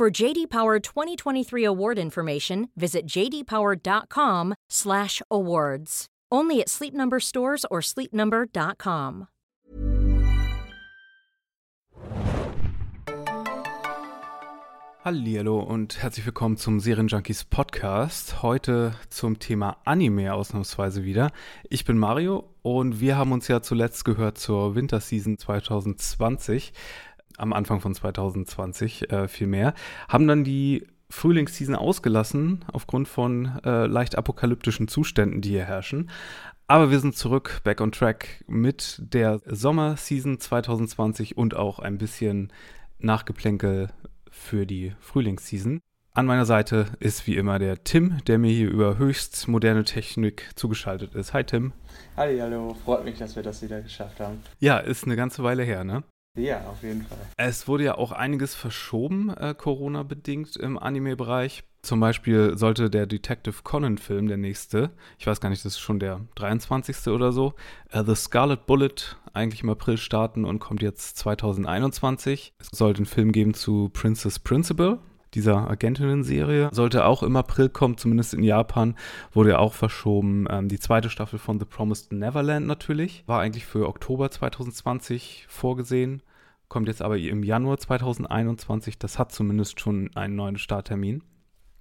For JD Power 2023 award information, visit jdpower.com/awards. Only at Sleep Number stores or sleepnumber.com. Hallo und herzlich willkommen zum Serienjunkies Podcast. Heute zum Thema Anime ausnahmsweise wieder. Ich bin Mario und wir haben uns ja zuletzt gehört zur Winterseason 2020 am Anfang von 2020 äh, vielmehr, haben dann die Frühlingsseason ausgelassen aufgrund von äh, leicht apokalyptischen Zuständen, die hier herrschen. Aber wir sind zurück, back on track mit der Sommerseason 2020 und auch ein bisschen Nachgeplänkel für die Frühlingsseason. An meiner Seite ist wie immer der Tim, der mir hier über höchst moderne Technik zugeschaltet ist. Hi Tim. Hallo, hallo, freut mich, dass wir das wieder geschafft haben. Ja, ist eine ganze Weile her, ne? Ja, auf jeden Fall. Es wurde ja auch einiges verschoben, äh, Corona-bedingt im Anime-Bereich. Zum Beispiel sollte der Detective Conan-Film, der nächste, ich weiß gar nicht, das ist schon der 23. oder so, uh, The Scarlet Bullet, eigentlich im April starten und kommt jetzt 2021. Es sollte einen Film geben zu Princess Principal, dieser Agentinnen-Serie. Sollte auch im April kommen, zumindest in Japan, wurde auch verschoben. Ähm, die zweite Staffel von The Promised Neverland natürlich. War eigentlich für Oktober 2020 vorgesehen kommt jetzt aber im Januar 2021. Das hat zumindest schon einen neuen Starttermin.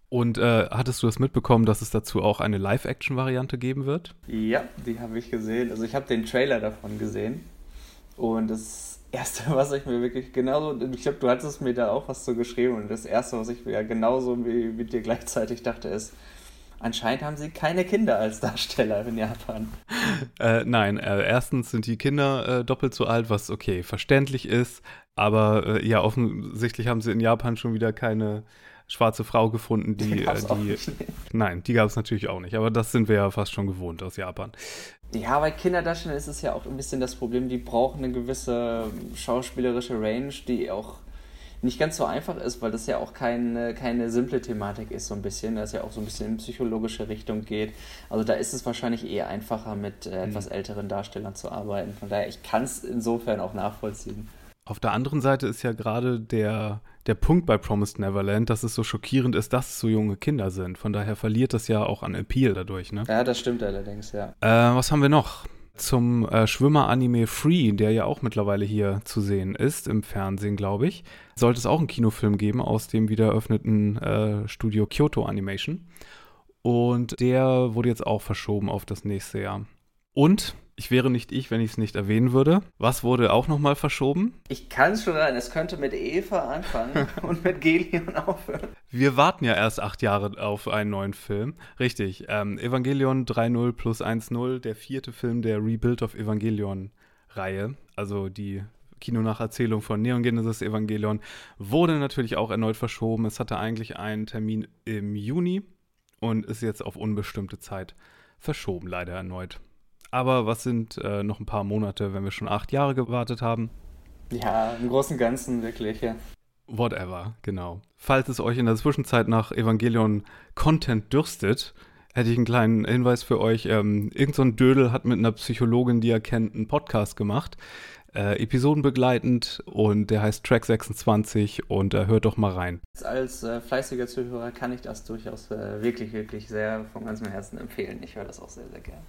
Und äh, hattest du das mitbekommen, dass es dazu auch eine Live-Action-Variante geben wird? Ja, die habe ich gesehen. Also ich habe den Trailer davon gesehen. Und das Erste, was ich mir wirklich genauso, ich glaube, du hattest mir da auch was zu geschrieben. Und das Erste, was ich mir genauso wie mit dir gleichzeitig dachte, ist, anscheinend haben sie keine Kinder als Darsteller in Japan. Äh, nein, äh, erstens sind die Kinder äh, doppelt so alt, was okay, verständlich ist. Aber äh, ja, offensichtlich haben sie in Japan schon wieder keine schwarze Frau gefunden, die. Die, äh, die nein, die gab es natürlich auch nicht. Aber das sind wir ja fast schon gewohnt aus Japan. Ja, bei Kinderdarstellern ist es ja auch ein bisschen das Problem, die brauchen eine gewisse schauspielerische Range, die auch nicht ganz so einfach ist, weil das ja auch keine, keine simple Thematik ist, so ein bisschen, dass ja auch so ein bisschen in psychologische Richtung geht. Also da ist es wahrscheinlich eher einfacher, mit äh, etwas mhm. älteren Darstellern zu arbeiten. Von daher, ich kann es insofern auch nachvollziehen. Auf der anderen Seite ist ja gerade der, der Punkt bei Promised Neverland, dass es so schockierend ist, dass es so junge Kinder sind. Von daher verliert das ja auch an Appeal dadurch, ne? Ja, das stimmt allerdings, ja. Äh, was haben wir noch? Zum äh, Schwimmer-Anime Free, der ja auch mittlerweile hier zu sehen ist, im Fernsehen, glaube ich, sollte es auch einen Kinofilm geben aus dem wieder eröffneten äh, Studio Kyoto Animation. Und der wurde jetzt auch verschoben auf das nächste Jahr. Und ich wäre nicht ich, wenn ich es nicht erwähnen würde. Was wurde auch nochmal verschoben? Ich kann es schon rein. Es könnte mit Eva anfangen und mit Gelion aufhören. Wir warten ja erst acht Jahre auf einen neuen Film. Richtig. Ähm, Evangelion 3.0 plus 1.0, der vierte Film der Rebuild of Evangelion-Reihe. Also die Kinonacherzählung von Neon Genesis Evangelion wurde natürlich auch erneut verschoben. Es hatte eigentlich einen Termin im Juni und ist jetzt auf unbestimmte Zeit verschoben, leider erneut. Aber was sind äh, noch ein paar Monate, wenn wir schon acht Jahre gewartet haben? Ja, im Großen und Ganzen wirklich, ja. Whatever, genau. Falls es euch in der Zwischenzeit nach Evangelion Content dürstet, hätte ich einen kleinen Hinweis für euch. Ähm, irgend so ein Dödel hat mit einer Psychologin, die er kennt, einen Podcast gemacht. Äh, episodenbegleitend und der heißt Track 26 und äh, hört doch mal rein. Als äh, fleißiger Zuhörer kann ich das durchaus äh, wirklich, wirklich sehr von ganzem Herzen empfehlen. Ich höre das auch sehr, sehr gern.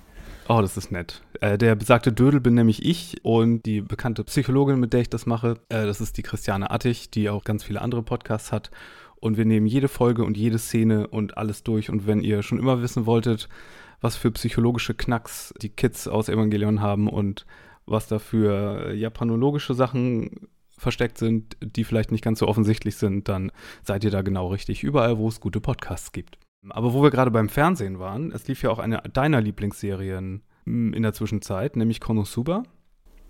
Oh, das ist nett. Äh, der besagte Dödel bin nämlich ich und die bekannte Psychologin, mit der ich das mache, äh, das ist die Christiane Attich, die auch ganz viele andere Podcasts hat. Und wir nehmen jede Folge und jede Szene und alles durch. Und wenn ihr schon immer wissen wolltet, was für psychologische Knacks die Kids aus Evangelion haben und was da für japanologische Sachen versteckt sind, die vielleicht nicht ganz so offensichtlich sind, dann seid ihr da genau richtig. Überall, wo es gute Podcasts gibt. Aber wo wir gerade beim Fernsehen waren, es lief ja auch eine deiner Lieblingsserien hm, in der Zwischenzeit, nämlich Konosuba.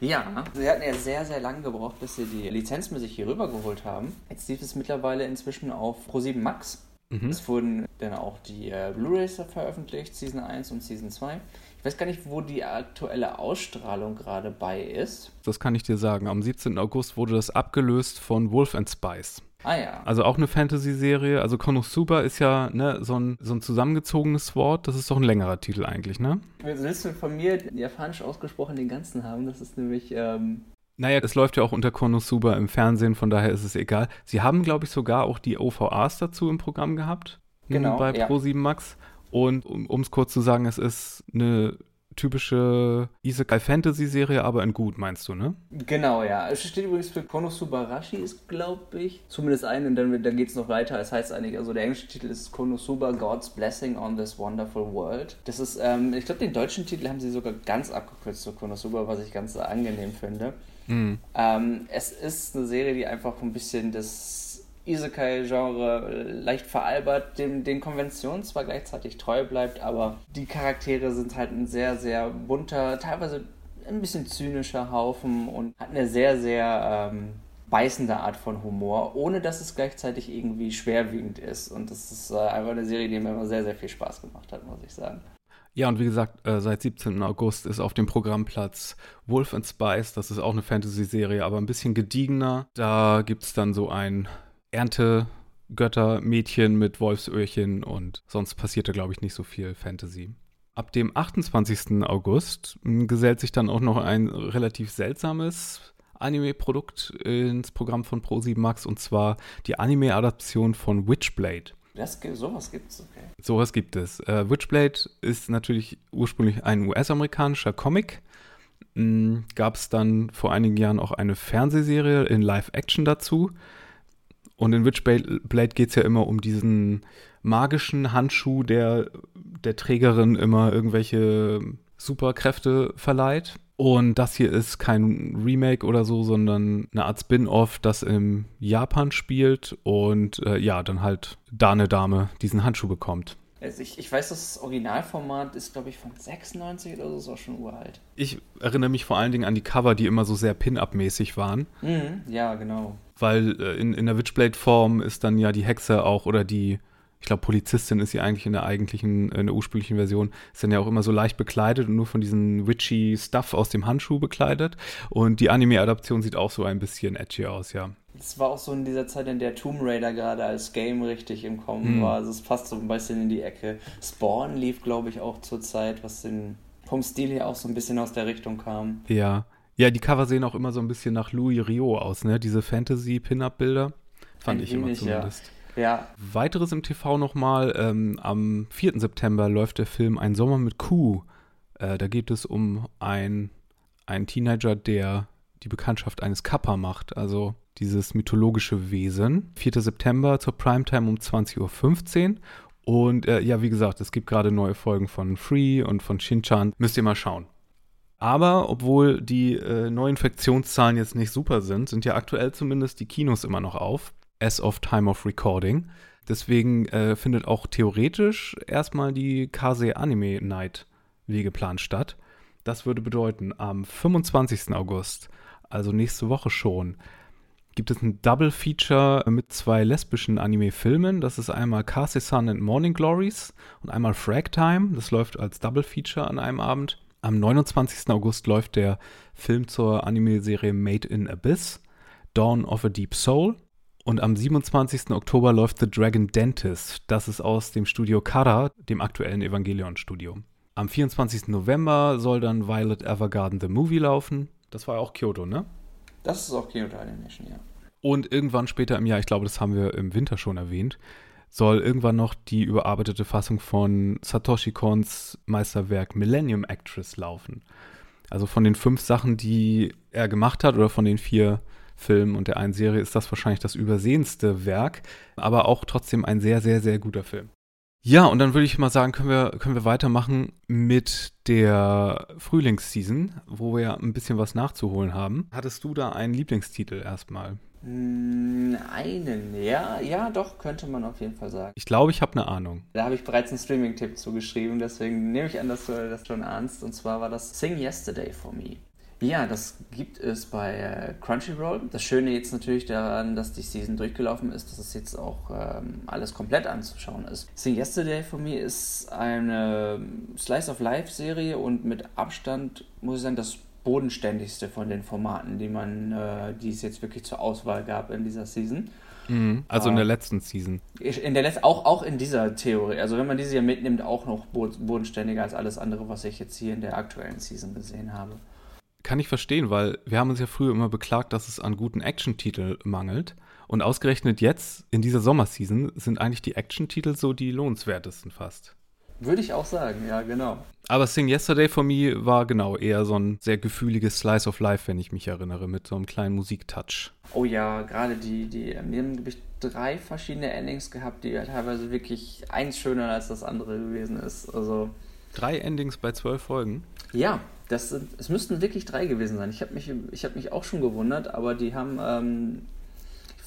Ja, sie hatten ja sehr, sehr lange gebraucht, bis sie die Lizenz mit sich hier rüber geholt haben. Jetzt lief es mittlerweile inzwischen auf Pro7 Max. Mhm. Es wurden dann auch die äh, Blu-rays veröffentlicht, Season 1 und Season 2. Ich weiß gar nicht, wo die aktuelle Ausstrahlung gerade bei ist. Das kann ich dir sagen. Am 17. August wurde das abgelöst von Wolf and Spice. Ah ja. Also auch eine Fantasy-Serie. Also Konosuba ist ja ne, so, ein, so ein zusammengezogenes Wort. Das ist doch ein längerer Titel eigentlich, ne? Willst du von mir japanisch ausgesprochen den ganzen haben? Das ist nämlich... Ähm naja, es läuft ja auch unter Konosuba im Fernsehen, von daher ist es egal. Sie haben, glaube ich, sogar auch die OVAs dazu im Programm gehabt. Genau. Bei ja. Pro7 Max. Und um es kurz zu sagen, es ist eine typische Isekai Fantasy Serie, aber in gut, meinst du, ne? Genau, ja. Es steht übrigens für Konosubarashi, ist, glaube ich, zumindest ein und dann, dann geht es noch weiter. Es heißt eigentlich, also der englische Titel ist Konosuba God's Blessing on this Wonderful World. Das ist, ähm, ich glaube, den deutschen Titel haben sie sogar ganz abgekürzt zu Konosuba, was ich ganz angenehm finde. Mhm. Ähm, es ist eine Serie, die einfach ein bisschen das Isekai-Genre leicht veralbert, dem, den Konventionen zwar gleichzeitig treu bleibt, aber die Charaktere sind halt ein sehr, sehr bunter, teilweise ein bisschen zynischer Haufen und hat eine sehr, sehr ähm, beißende Art von Humor, ohne dass es gleichzeitig irgendwie schwerwiegend ist. Und das ist äh, einfach eine Serie, die mir immer sehr, sehr viel Spaß gemacht hat, muss ich sagen. Ja, und wie gesagt, äh, seit 17. August ist auf dem Programmplatz Wolf and Spice. Das ist auch eine Fantasy-Serie, aber ein bisschen gediegener. Da gibt es dann so ein Erntegötter-Mädchen mit Wolfsöhrchen und sonst passierte, glaube ich, nicht so viel Fantasy. Ab dem 28. August hm, gesellt sich dann auch noch ein relativ seltsames Anime-Produkt ins Programm von Pro7 Max und zwar die Anime-Adaption von Witchblade. Das, sowas gibt es, okay. Sowas gibt es. Äh, Witchblade ist natürlich ursprünglich ein US-amerikanischer Comic. Hm, Gab es dann vor einigen Jahren auch eine Fernsehserie in Live-Action dazu. Und in Witchblade geht es ja immer um diesen magischen Handschuh, der der Trägerin immer irgendwelche Superkräfte verleiht. Und das hier ist kein Remake oder so, sondern eine Art Spin-off, das in Japan spielt und äh, ja, dann halt da eine Dame diesen Handschuh bekommt. Also ich, ich weiß, das Originalformat ist, glaube ich, von 96 oder so, ist auch schon uralt. Ich erinnere mich vor allen Dingen an die Cover, die immer so sehr Pin-Up-mäßig waren. Mhm, ja, genau weil äh, in, in der Witchblade-Form ist dann ja die Hexe auch oder die, ich glaube, Polizistin ist sie eigentlich in der eigentlichen, in der ursprünglichen Version, ist dann ja auch immer so leicht bekleidet und nur von diesem witchy Stuff aus dem Handschuh bekleidet. Und die Anime-Adaption sieht auch so ein bisschen edgy aus, ja. Es war auch so in dieser Zeit, in der Tomb Raider gerade als Game richtig im Kommen mhm. war. Also es passt so ein bisschen in die Ecke. Spawn lief, glaube ich, auch zur Zeit, was den, vom Stil her auch so ein bisschen aus der Richtung kam. Ja, ja, die Cover sehen auch immer so ein bisschen nach Louis Rio aus, ne? Diese Fantasy-Pin-Up-Bilder. Fand ein ich wenig, immer zumindest. Ja. ja. Weiteres im TV nochmal. Ähm, am 4. September läuft der Film Ein Sommer mit Kuh. Äh, da geht es um ein, einen Teenager, der die Bekanntschaft eines Kappa macht, also dieses mythologische Wesen. 4. September zur Primetime um 20.15 Uhr. Und äh, ja, wie gesagt, es gibt gerade neue Folgen von Free und von Shin-Chan. Müsst ihr mal schauen. Aber obwohl die äh, Neuinfektionszahlen jetzt nicht super sind, sind ja aktuell zumindest die Kinos immer noch auf, as of time of recording. Deswegen äh, findet auch theoretisch erstmal die Kase Anime Night wie geplant statt. Das würde bedeuten, am 25. August, also nächste Woche schon, gibt es ein Double Feature mit zwei lesbischen Anime-Filmen. Das ist einmal Kase Sun and Morning Glories und einmal Frag Time. Das läuft als Double Feature an einem Abend. Am 29. August läuft der Film zur Anime-Serie Made in Abyss, Dawn of a Deep Soul. Und am 27. Oktober läuft The Dragon Dentist. Das ist aus dem Studio Kara, dem aktuellen Evangelion-Studio. Am 24. November soll dann Violet Evergarden The Movie laufen. Das war auch Kyoto, ne? Das ist auch Kyoto Animation, ja. Und irgendwann später im Jahr, ich glaube, das haben wir im Winter schon erwähnt, soll irgendwann noch die überarbeitete Fassung von Satoshi Kons Meisterwerk Millennium Actress laufen. Also von den fünf Sachen, die er gemacht hat, oder von den vier Filmen und der einen Serie, ist das wahrscheinlich das übersehenste Werk, aber auch trotzdem ein sehr, sehr, sehr guter Film. Ja, und dann würde ich mal sagen, können wir, können wir weitermachen mit der Frühlingsseason, wo wir ein bisschen was nachzuholen haben. Hattest du da einen Lieblingstitel erstmal? Einen, ja, ja, doch, könnte man auf jeden Fall sagen. Ich glaube, ich habe eine Ahnung. Da habe ich bereits einen Streaming-Tipp zugeschrieben, deswegen nehme ich an, dass du das schon ahnst. Und zwar war das Sing Yesterday for Me. Ja, das gibt es bei Crunchyroll. Das Schöne jetzt natürlich daran, dass die Season durchgelaufen ist, dass es jetzt auch ähm, alles komplett anzuschauen ist. Sing Yesterday for Me ist eine Slice of Life Serie und mit Abstand, muss ich sagen, das bodenständigste von den Formaten, die man, äh, die es jetzt wirklich zur Auswahl gab in dieser Season. Mhm, also in der letzten Season. In der letzten, auch, auch in dieser Theorie. Also wenn man diese hier mitnimmt, auch noch bodenständiger als alles andere, was ich jetzt hier in der aktuellen Season gesehen habe. Kann ich verstehen, weil wir haben uns ja früher immer beklagt, dass es an guten Action-Titeln mangelt. Und ausgerechnet jetzt, in dieser Sommerseason, sind eigentlich die Action-Titel so die lohnenswertesten fast. Würde ich auch sagen, ja, genau. Aber Sing Yesterday for Me war genau eher so ein sehr gefühliges Slice of Life, wenn ich mich erinnere, mit so einem kleinen Musiktouch. Oh ja, gerade die, die, die haben, glaube ich, drei verschiedene Endings gehabt, die ja teilweise wirklich eins schöner als das andere gewesen ist. Also. Drei Endings bei zwölf Folgen? Ja, das sind, es müssten wirklich drei gewesen sein. Ich habe mich, hab mich auch schon gewundert, aber die haben, ähm,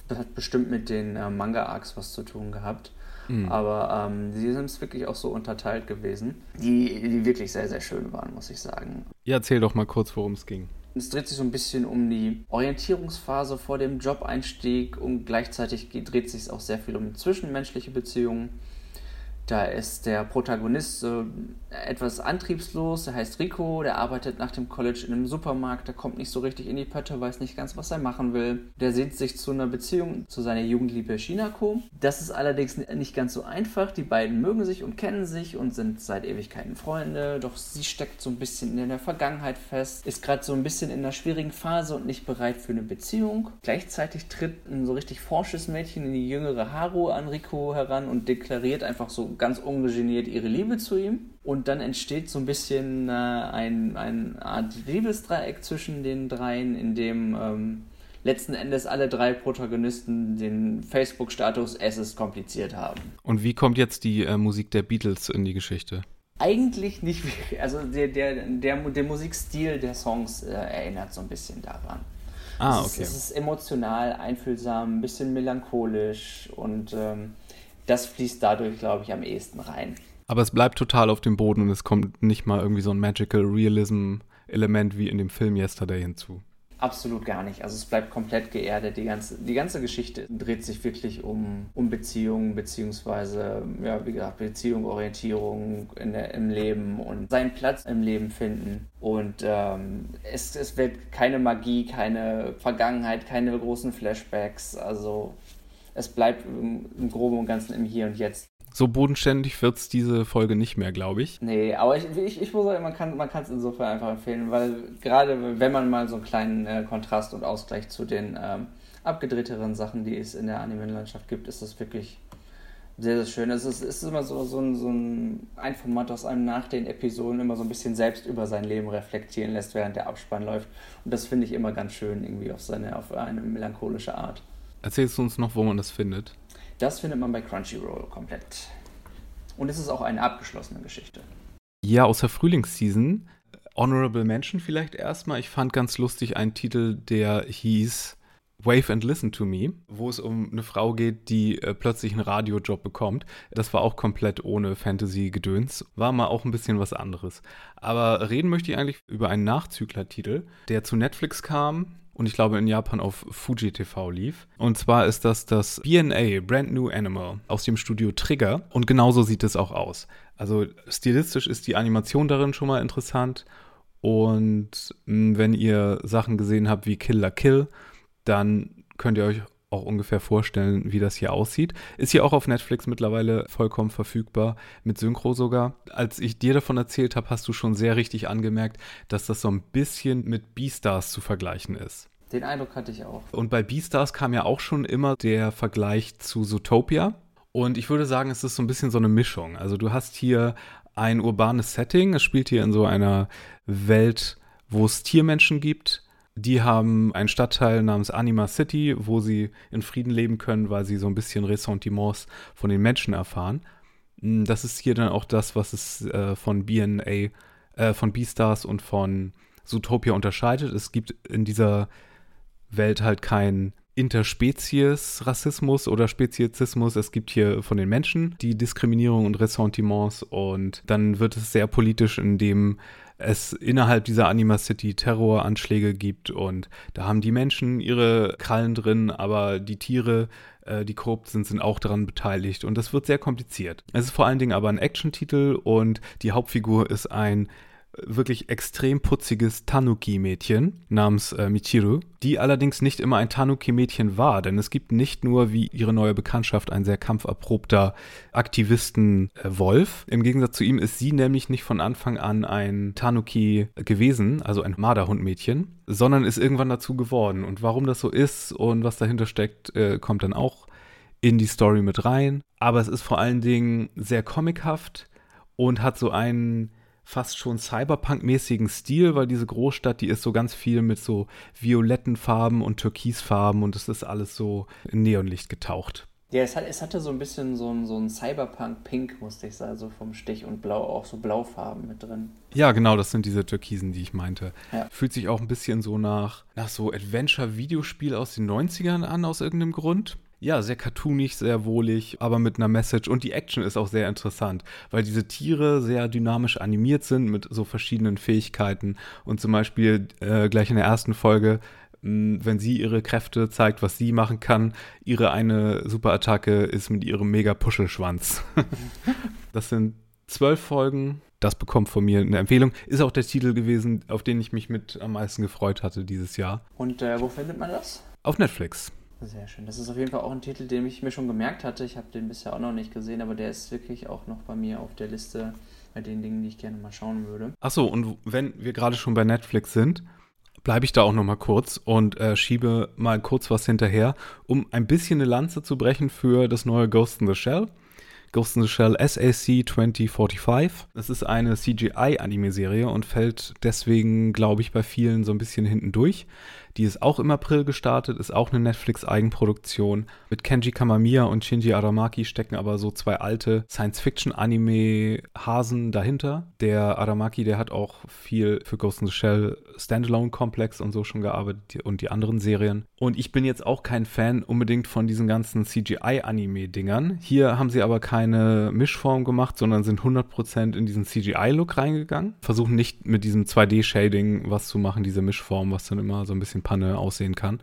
das hat bestimmt mit den äh, Manga-Arcs was zu tun gehabt. Mhm. Aber ähm, sie sind es wirklich auch so unterteilt gewesen, die, die wirklich sehr, sehr schön waren, muss ich sagen. Ja, erzähl doch mal kurz, worum es ging. Es dreht sich so ein bisschen um die Orientierungsphase vor dem Job-Einstieg und gleichzeitig dreht sich auch sehr viel um zwischenmenschliche Beziehungen. Da ist der Protagonist äh, etwas antriebslos, der heißt Rico, der arbeitet nach dem College in einem Supermarkt, der kommt nicht so richtig in die Pötte, weiß nicht ganz, was er machen will. Der sehnt sich zu einer Beziehung zu seiner Jugendliebe Shinako. Das ist allerdings nicht ganz so einfach. Die beiden mögen sich und kennen sich und sind seit Ewigkeiten Freunde, doch sie steckt so ein bisschen in der Vergangenheit fest, ist gerade so ein bisschen in einer schwierigen Phase und nicht bereit für eine Beziehung. Gleichzeitig tritt ein so richtig forsches Mädchen in die jüngere Haru an Rico heran und deklariert einfach so ganz ungeniert ihre Liebe zu ihm. Und dann entsteht so ein bisschen äh, ein, eine Art Liebesdreieck zwischen den dreien, in dem ähm, letzten Endes alle drei Protagonisten den Facebook-Status Es ist kompliziert haben. Und wie kommt jetzt die äh, Musik der Beatles in die Geschichte? Eigentlich nicht. Also der, der, der, der Musikstil der Songs äh, erinnert so ein bisschen daran. Ah, okay. Es ist, es ist emotional, einfühlsam, ein bisschen melancholisch und ähm, das fließt dadurch, glaube ich, am ehesten rein. Aber es bleibt total auf dem Boden und es kommt nicht mal irgendwie so ein Magical Realism-Element wie in dem Film Yesterday hinzu. Absolut gar nicht. Also es bleibt komplett geerdet. Die ganze, die ganze Geschichte dreht sich wirklich um, um Beziehungen, beziehungsweise, ja, wie gesagt, Beziehung, Orientierung in der, im Leben und seinen Platz im Leben finden. Und ähm, es, es wird keine Magie, keine Vergangenheit, keine großen Flashbacks. Also es bleibt im, im Groben und Ganzen im Hier und Jetzt. So bodenständig wird es diese Folge nicht mehr, glaube ich. Nee, aber ich, ich, ich muss sagen, man kann man es insofern einfach empfehlen, weil gerade wenn man mal so einen kleinen äh, Kontrast und Ausgleich zu den ähm, abgedrehteren Sachen, die es in der Anime-Landschaft gibt, ist das wirklich sehr, sehr schön. Es ist, es ist immer so, so, ein, so ein, ein Format, das einem nach den Episoden immer so ein bisschen selbst über sein Leben reflektieren lässt, während der Abspann läuft. Und das finde ich immer ganz schön, irgendwie auf, seine, auf eine melancholische Art. Erzählst du uns noch, wo man das findet? Das findet man bei Crunchyroll komplett. Und es ist auch eine abgeschlossene Geschichte. Ja, aus der Frühlingsseason. Honorable Mention vielleicht erstmal. Ich fand ganz lustig einen Titel, der hieß Wave and Listen to Me, wo es um eine Frau geht, die äh, plötzlich einen Radiojob bekommt. Das war auch komplett ohne Fantasy-Gedöns. War mal auch ein bisschen was anderes. Aber reden möchte ich eigentlich über einen Nachzügler-Titel, der zu Netflix kam und ich glaube in Japan auf Fuji TV lief. Und zwar ist das das BNA, Brand New Animal, aus dem Studio Trigger. Und genauso sieht es auch aus. Also stilistisch ist die Animation darin schon mal interessant. Und mh, wenn ihr Sachen gesehen habt wie Kill la Kill, dann könnt ihr euch auch ungefähr vorstellen, wie das hier aussieht. Ist hier auch auf Netflix mittlerweile vollkommen verfügbar, mit Synchro sogar. Als ich dir davon erzählt habe, hast du schon sehr richtig angemerkt, dass das so ein bisschen mit Beastars zu vergleichen ist. Den Eindruck hatte ich auch. Und bei Beastars kam ja auch schon immer der Vergleich zu Zootopia. Und ich würde sagen, es ist so ein bisschen so eine Mischung. Also du hast hier ein urbanes Setting. Es spielt hier in so einer Welt, wo es Tiermenschen gibt die haben einen Stadtteil namens Anima City, wo sie in Frieden leben können, weil sie so ein bisschen Ressentiments von den Menschen erfahren. Hm, das ist hier dann auch das, was es äh, von BNA, äh, von Beastars und von Zootopia unterscheidet. Es gibt in dieser Welt halt kein Interspezies-Rassismus oder Speziesismus. Es gibt hier von den Menschen die Diskriminierung und Ressentiments und dann wird es sehr politisch, indem es innerhalb dieser Anima City Terroranschläge gibt und da haben die Menschen ihre Krallen drin, aber die Tiere, äh, die korrupt sind, sind auch daran beteiligt und das wird sehr kompliziert. Es ist vor allen Dingen aber ein Action-Titel und die Hauptfigur ist ein wirklich extrem putziges Tanuki-Mädchen namens äh, Michiru, die allerdings nicht immer ein Tanuki-Mädchen war, denn es gibt nicht nur wie ihre neue Bekanntschaft ein sehr kampferprobter Aktivisten-Wolf. Äh, Im Gegensatz zu ihm ist sie nämlich nicht von Anfang an ein Tanuki gewesen, also ein Marderhund-Mädchen, sondern ist irgendwann dazu geworden. Und warum das so ist und was dahinter steckt, äh, kommt dann auch in die Story mit rein. Aber es ist vor allen Dingen sehr comichaft und hat so einen fast schon Cyberpunk-mäßigen Stil, weil diese Großstadt, die ist so ganz viel mit so violetten Farben und Türkisfarben und es ist alles so in Neonlicht getaucht. Ja, es, hat, es hatte so ein bisschen so ein, so ein Cyberpunk-Pink, musste ich sagen, so vom Stich und Blau, auch so Blaufarben mit drin. Ja, genau, das sind diese Türkisen, die ich meinte. Ja. Fühlt sich auch ein bisschen so nach, nach so Adventure-Videospiel aus den 90ern an, aus irgendeinem Grund ja, sehr cartoonig, sehr wohlig, aber mit einer Message. Und die Action ist auch sehr interessant, weil diese Tiere sehr dynamisch animiert sind mit so verschiedenen Fähigkeiten. Und zum Beispiel äh, gleich in der ersten Folge wenn sie ihre Kräfte zeigt, was sie machen kann. Ihre eine Superattacke ist mit ihrem mega Puschelschwanz. das sind zwölf Folgen. Das bekommt von mir eine Empfehlung. Ist auch der Titel gewesen, auf den ich mich mit am meisten gefreut hatte dieses Jahr. Und äh, wo findet man das? Auf Netflix. Sehr schön. Das ist auf jeden Fall auch ein Titel, den ich mir schon gemerkt hatte. Ich habe den bisher auch noch nicht gesehen, aber der ist wirklich auch noch bei mir auf der Liste bei den Dingen, die ich gerne mal schauen würde. Achso, und wenn wir gerade schon bei Netflix sind, bleibe ich da auch noch mal kurz und äh, schiebe mal kurz was hinterher, um ein bisschen eine Lanze zu brechen für das neue Ghost in the Shell. Ghost in the Shell SAC 2045. Das ist eine CGI-Anime-Serie und fällt deswegen, glaube ich, bei vielen so ein bisschen hinten durch. Die ist auch im April gestartet, ist auch eine Netflix-Eigenproduktion. Mit Kenji Kamamiya und Shinji Aramaki stecken aber so zwei alte Science-Fiction-Anime-Hasen dahinter. Der Aramaki, der hat auch viel für Ghost in the Shell Standalone-Komplex und so schon gearbeitet und die anderen Serien. Und ich bin jetzt auch kein Fan unbedingt von diesen ganzen CGI-Anime-Dingern. Hier haben sie aber keine Mischform gemacht, sondern sind 100% in diesen CGI-Look reingegangen. Versuchen nicht mit diesem 2D-Shading was zu machen, diese Mischform, was dann immer so ein bisschen Panne aussehen kann.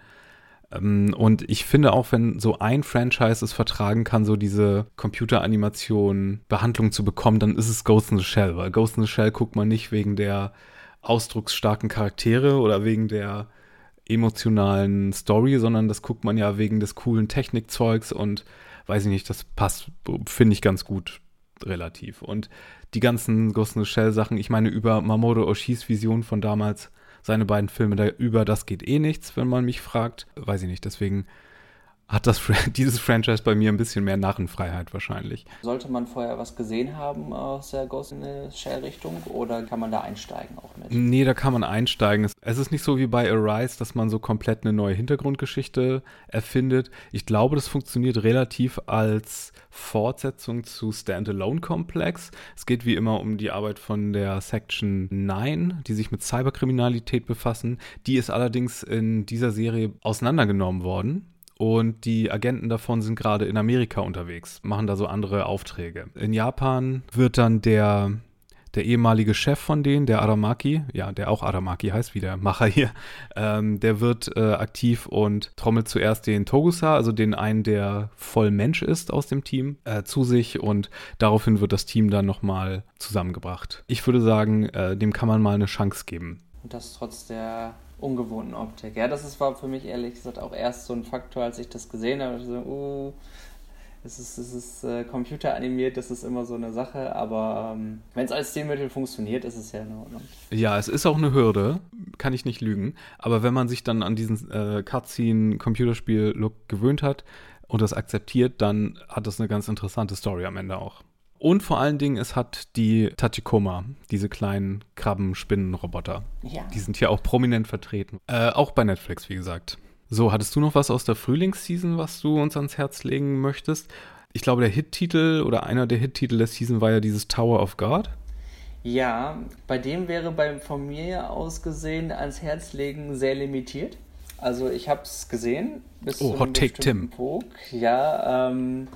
Ähm, und ich finde auch, wenn so ein Franchise es vertragen kann, so diese Computeranimation Behandlung zu bekommen, dann ist es Ghost in the Shell, weil Ghost in the Shell guckt man nicht wegen der ausdrucksstarken Charaktere oder wegen der emotionalen Story, sondern das guckt man ja wegen des coolen Technikzeugs und weiß ich nicht, das passt, finde ich ganz gut relativ. Und die ganzen Ghost in the Shell Sachen, ich meine, über Mamoru Oshis Vision von damals seine beiden Filme da über Das geht eh nichts, wenn man mich fragt. Weiß ich nicht, deswegen hat das, dieses Franchise bei mir ein bisschen mehr Narrenfreiheit wahrscheinlich. Sollte man vorher was gesehen haben aus der Ghost in the Shell Richtung oder kann man da einsteigen auch mit? Nee, da kann man einsteigen. Es ist nicht so wie bei Arise, dass man so komplett eine neue Hintergrundgeschichte erfindet. Ich glaube, das funktioniert relativ als Fortsetzung zu Standalone Complex. Es geht wie immer um die Arbeit von der Section 9, die sich mit Cyberkriminalität befassen. Die ist allerdings in dieser Serie auseinandergenommen worden und die Agenten davon sind gerade in Amerika unterwegs, machen da so andere Aufträge. In Japan wird dann der, der ehemalige Chef von denen, der Aramaki, ja, der auch Aramaki heißt, wie der Macher hier, ähm, der wird äh, aktiv und trommelt zuerst den Togusa, also den einen, der voll Mensch ist aus dem Team, äh, zu sich und daraufhin wird das Team dann nochmal zusammengebracht. Ich würde sagen, äh, dem kann man mal eine Chance geben. Und das trotz der ungewohnten Optik. Ja, das war für mich ehrlich gesagt auch erst so ein Faktor, als ich das gesehen habe. Ich so, uh, es ist, es ist äh, computeranimiert, das ist immer so eine Sache, aber ähm, wenn es als Stilmittel funktioniert, ist es ja in Ordnung. Ja, es ist auch eine Hürde, kann ich nicht lügen. Aber wenn man sich dann an diesen äh, Cutscene-Computerspiel-Look gewöhnt hat und das akzeptiert, dann hat das eine ganz interessante Story am Ende auch. Und vor allen Dingen, es hat die Tachikoma, diese kleinen Krabben-Spinnen-Roboter. Ja. Die sind hier auch prominent vertreten. Äh, auch bei Netflix, wie gesagt. So, hattest du noch was aus der Frühlingsseason, was du uns ans Herz legen möchtest? Ich glaube, der Hit-Titel oder einer der Hit-Titel der Season war ja dieses Tower of God. Ja, bei dem wäre bei, von mir aus gesehen ans Herz legen sehr limitiert. Also ich habe es gesehen. Bis oh, Hot Take Tim. Punkt. Ja, ähm,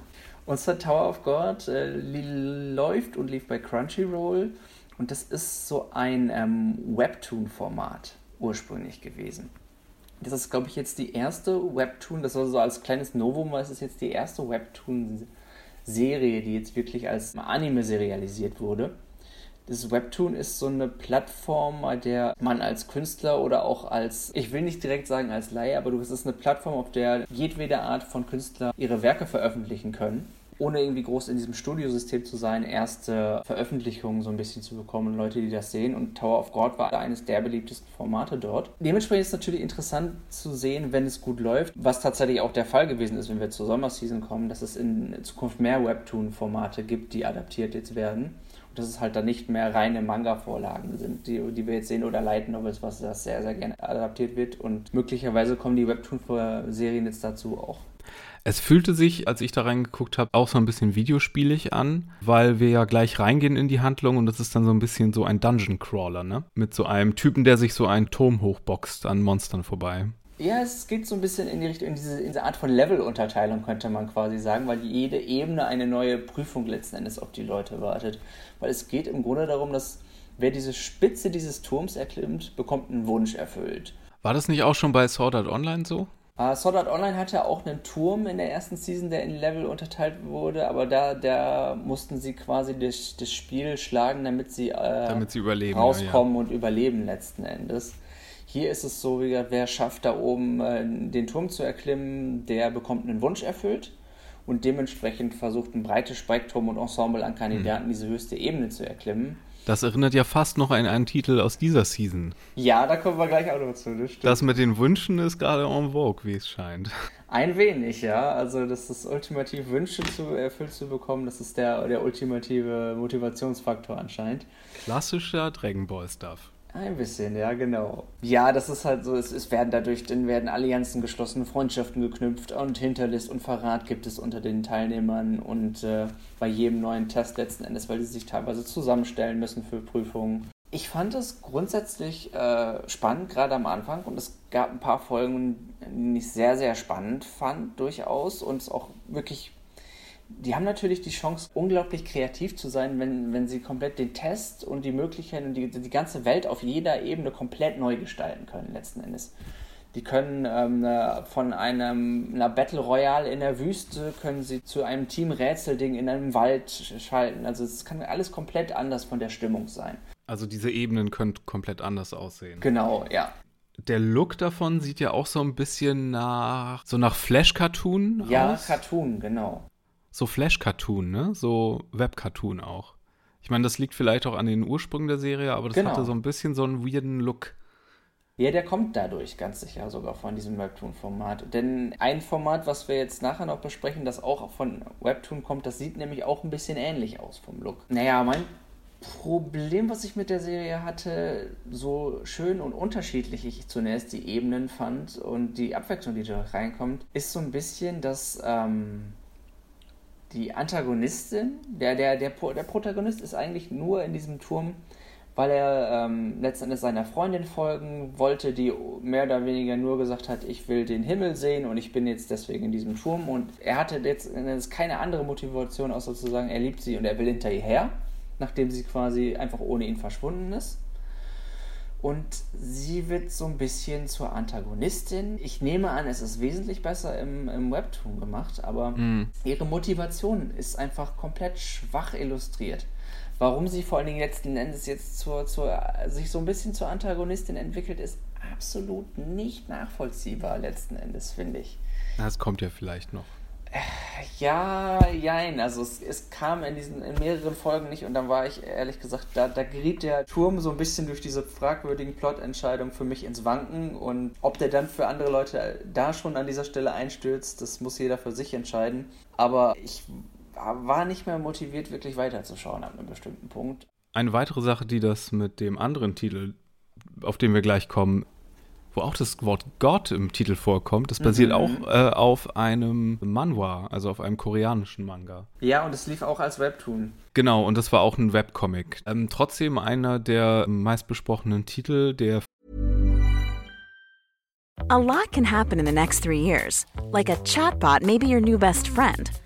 und Tower of God äh, läuft und lief bei Crunchyroll Und das ist so ein ähm, Webtoon-Format ursprünglich gewesen. Das ist, glaube ich, jetzt die erste Webtoon, das war so als kleines Novum, weil es ist jetzt die erste Webtoon-Serie, die jetzt wirklich als Anime serialisiert wurde. Das Webtoon ist so eine Plattform, bei der man als Künstler oder auch als, ich will nicht direkt sagen als Laie, aber es ist eine Plattform, auf der jedwede Art von Künstler ihre Werke veröffentlichen können ohne irgendwie groß in diesem Studiosystem zu sein, erste Veröffentlichungen so ein bisschen zu bekommen, Leute, die das sehen. Und Tower of God war eines der beliebtesten Formate dort. Dementsprechend ist es natürlich interessant zu sehen, wenn es gut läuft, was tatsächlich auch der Fall gewesen ist, wenn wir zur Sommerseason kommen, dass es in Zukunft mehr Webtoon-Formate gibt, die adaptiert jetzt werden dass es halt dann nicht mehr reine Manga-Vorlagen sind, die, die wir jetzt sehen, oder Light Novels, was das sehr, sehr gerne adaptiert wird. Und möglicherweise kommen die Webtoon-Serien jetzt dazu auch. Es fühlte sich, als ich da reingeguckt habe, auch so ein bisschen videospielig an, weil wir ja gleich reingehen in die Handlung und das ist dann so ein bisschen so ein Dungeon Crawler, ne? Mit so einem Typen, der sich so einen Turm hochboxt an Monstern vorbei. Ja, es geht so ein bisschen in die Richtung, in diese, in diese Art von Levelunterteilung, könnte man quasi sagen, weil jede Ebene eine neue Prüfung letzten Endes auf die Leute wartet. Weil es geht im Grunde darum, dass wer diese Spitze dieses Turms erklimmt, bekommt einen Wunsch erfüllt. War das nicht auch schon bei Sword Art Online so? Uh, Sword Art Online hatte auch einen Turm in der ersten Season, der in Level unterteilt wurde, aber da, da mussten sie quasi das, das Spiel schlagen, damit sie, äh, damit sie rauskommen ja, ja. und überleben letzten Endes. Hier ist es so, wie gesagt, wer schafft da oben äh, den Turm zu erklimmen, der bekommt einen Wunsch erfüllt und dementsprechend versucht ein breites Spektrum und Ensemble an Kandidaten, hm. diese höchste Ebene zu erklimmen. Das erinnert ja fast noch an einen Titel aus dieser Season. Ja, da kommen wir gleich auch noch zu. Das, das mit den Wünschen ist gerade en vogue, wie es scheint. Ein wenig, ja. Also das ist ultimativ Wünsche zu, erfüllt zu bekommen, das ist der, der ultimative Motivationsfaktor anscheinend. Klassischer Dragon Ball Stuff. Ein bisschen, ja, genau. Ja, das ist halt so, es, es werden dadurch, dann werden Allianzen geschlossen, Freundschaften geknüpft und Hinterlist und Verrat gibt es unter den Teilnehmern und äh, bei jedem neuen Test letzten Endes, weil sie sich teilweise zusammenstellen müssen für Prüfungen. Ich fand es grundsätzlich äh, spannend, gerade am Anfang, und es gab ein paar Folgen, die ich sehr, sehr spannend fand, durchaus, und es auch wirklich die haben natürlich die Chance, unglaublich kreativ zu sein, wenn, wenn sie komplett den Test und die Möglichkeiten und die, die ganze Welt auf jeder Ebene komplett neu gestalten können, letzten Endes. Die können ähm, von einem, einer Battle Royale in der Wüste, können sie zu einem Team Rätselding in einem Wald schalten. Also es kann alles komplett anders von der Stimmung sein. Also diese Ebenen können komplett anders aussehen. Genau, ja. Der Look davon sieht ja auch so ein bisschen nach so nach Flash-Cartoon ja, aus. Ja, Cartoon, genau so Flash-Cartoon, ne? So Web-Cartoon auch. Ich meine, das liegt vielleicht auch an den Ursprüngen der Serie, aber das genau. hatte so ein bisschen so einen weirden Look. Ja, der kommt dadurch ganz sicher sogar von diesem Webtoon-Format. Denn ein Format, was wir jetzt nachher noch besprechen, das auch von Webtoon kommt, das sieht nämlich auch ein bisschen ähnlich aus vom Look. Naja, mein Problem, was ich mit der Serie hatte, so schön und unterschiedlich ich zunächst die Ebenen fand und die Abwechslung, die da reinkommt, ist so ein bisschen, dass ähm, die Antagonistin, der, der, der, der Protagonist ist eigentlich nur in diesem Turm, weil er ähm, letztendlich seiner Freundin folgen wollte, die mehr oder weniger nur gesagt hat, ich will den Himmel sehen und ich bin jetzt deswegen in diesem Turm. Und er hatte jetzt keine andere Motivation, außer zu sagen, er liebt sie und er will hinter ihr her, nachdem sie quasi einfach ohne ihn verschwunden ist. Und sie wird so ein bisschen zur Antagonistin. Ich nehme an, es ist wesentlich besser im, im Webtoon gemacht, aber mm. ihre Motivation ist einfach komplett schwach illustriert. Warum sie vor allen Dingen letzten Endes jetzt zur, zur, sich so ein bisschen zur Antagonistin entwickelt, ist absolut nicht nachvollziehbar letzten Endes, finde ich. Das kommt ja vielleicht noch. Ja, jein. Also es, es kam in diesen in mehreren Folgen nicht und dann war ich ehrlich gesagt, da, da geriet der Turm so ein bisschen durch diese fragwürdigen Plot-Entscheidungen für mich ins Wanken und ob der dann für andere Leute da schon an dieser Stelle einstürzt, das muss jeder für sich entscheiden. Aber ich war nicht mehr motiviert, wirklich weiterzuschauen ab einem bestimmten Punkt. Eine weitere Sache, die das mit dem anderen Titel, auf den wir gleich kommen, wo auch das Wort Gott im Titel vorkommt. Das basiert mhm. auch äh, auf einem Manhwa, also auf einem koreanischen Manga. Ja, und es lief auch als Webtoon. Genau, und das war auch ein Webcomic. Ähm, trotzdem einer der meistbesprochenen Titel, der A lot can happen in the next three years. Like a chatbot may be your new best friend.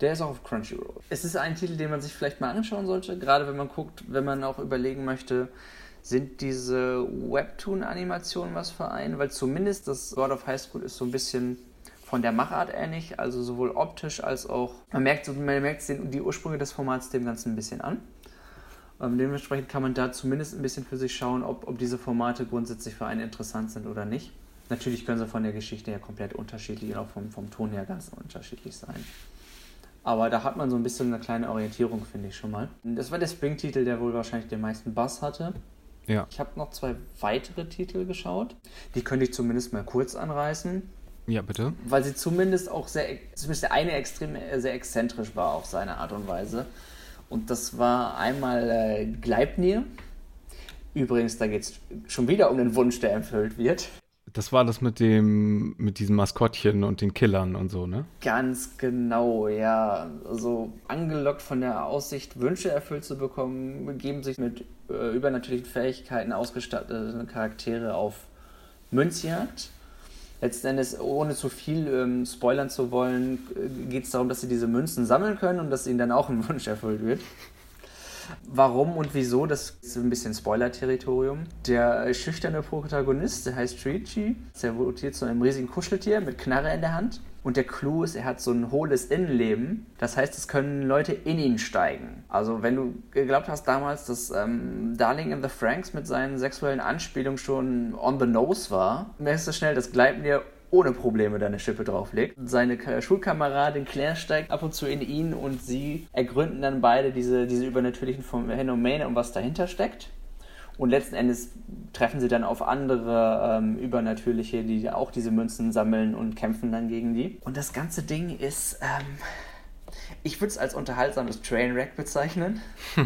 Der ist auch auf Crunchyroll. Es ist ein Titel, den man sich vielleicht mal anschauen sollte, gerade wenn man guckt, wenn man auch überlegen möchte, sind diese Webtoon-Animationen was für einen? Weil zumindest das God of High School ist so ein bisschen von der Machart ähnlich, also sowohl optisch als auch, man merkt, man merkt die Ursprünge des Formats dem Ganzen ein bisschen an. Ähm, dementsprechend kann man da zumindest ein bisschen für sich schauen, ob, ob diese Formate grundsätzlich für einen interessant sind oder nicht. Natürlich können sie von der Geschichte her komplett unterschiedlich und auch vom, vom Ton her ganz unterschiedlich sein. Aber da hat man so ein bisschen eine kleine Orientierung, finde ich schon mal. Das war der Spring-Titel, der wohl wahrscheinlich den meisten Bass hatte. Ja. Ich habe noch zwei weitere Titel geschaut. Die könnte ich zumindest mal kurz anreißen. Ja, bitte. Weil sie zumindest auch sehr, zumindest der eine extrem äh, sehr exzentrisch war auf seine Art und Weise. Und das war einmal äh, Gleipnir. Übrigens, da geht es schon wieder um den Wunsch, der erfüllt wird. Das war das mit dem, mit diesem Maskottchen und den Killern und so, ne? Ganz genau, ja. Also angelockt von der Aussicht, Wünsche erfüllt zu bekommen, begeben sich mit äh, übernatürlichen Fähigkeiten ausgestattete Charaktere auf Münzjagd. Letzten Endes, ohne zu viel ähm, spoilern zu wollen, äh, geht es darum, dass sie diese Münzen sammeln können und dass ihnen dann auch ein Wunsch erfüllt wird. Warum und wieso, das ist ein bisschen Spoiler-Territorium. Der schüchterne Protagonist, der heißt Trichi, der mutiert zu einem riesigen Kuscheltier mit Knarre in der Hand. Und der Clou ist, er hat so ein hohles Innenleben. Das heißt, es können Leute in ihn steigen. Also, wenn du geglaubt hast damals, dass ähm, Darling in the Franks mit seinen sexuellen Anspielungen schon on the nose war, merkst du schnell, das Gleipnir ohne Probleme deine Schippe drauflegt. Seine Schulkameradin Claire steigt ab und zu in ihn und sie ergründen dann beide diese, diese übernatürlichen Phänomene und was dahinter steckt. Und letzten Endes treffen sie dann auf andere ähm, Übernatürliche, die auch diese Münzen sammeln und kämpfen dann gegen die. Und das ganze Ding ist, ähm, ich würde es als unterhaltsames Trainwreck bezeichnen.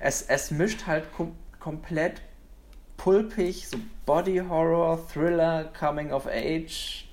es, es mischt halt kom komplett pulpig, so Body Horror, Thriller, Coming of Age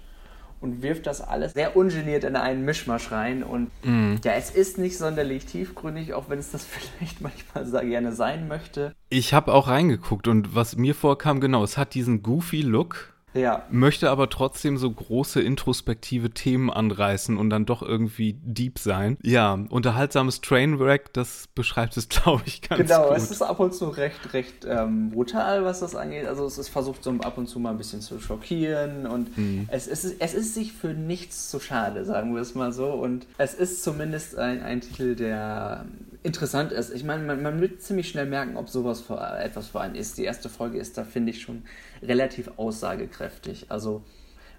und wirft das alles sehr ungeniert in einen Mischmasch rein. Und mm. ja, es ist nicht sonderlich tiefgründig, auch wenn es das vielleicht manchmal gerne sein möchte. Ich habe auch reingeguckt und was mir vorkam, genau, es hat diesen goofy Look ja. Möchte aber trotzdem so große introspektive Themen anreißen und dann doch irgendwie deep sein. Ja, unterhaltsames Trainwreck, das beschreibt es, glaube ich, ganz genau, gut. Genau, es ist ab und zu recht, recht ähm, brutal, was das angeht. Also es ist versucht so ab und zu mal ein bisschen zu schockieren und mhm. es, ist, es ist sich für nichts zu schade, sagen wir es mal so. Und es ist zumindest ein, ein Titel, der interessant ist. Ich meine, man, man wird ziemlich schnell merken, ob sowas für, etwas für einen ist. Die erste Folge ist da, finde ich, schon relativ aussagekräftig. Also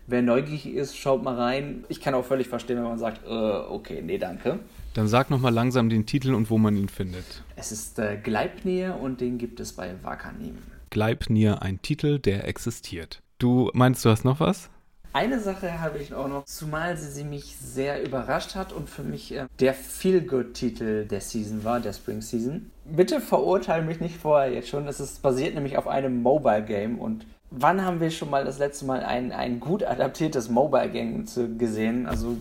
wer neugierig ist, schaut mal rein. Ich kann auch völlig verstehen, wenn man sagt, äh, okay, nee, danke. Dann sag nochmal langsam den Titel und wo man ihn findet. Es ist äh, Gleipnir und den gibt es bei Wakanim. Gleipnir, ein Titel, der existiert. Du meinst, du hast noch was? Eine Sache habe ich auch noch, zumal sie, sie mich sehr überrascht hat und für mich äh, der Feel-Good-Titel der Season war, der Spring Season. Bitte verurteile mich nicht vorher jetzt schon, es ist basiert nämlich auf einem Mobile-Game und wann haben wir schon mal das letzte Mal ein, ein gut adaptiertes Mobile-Game gesehen? Also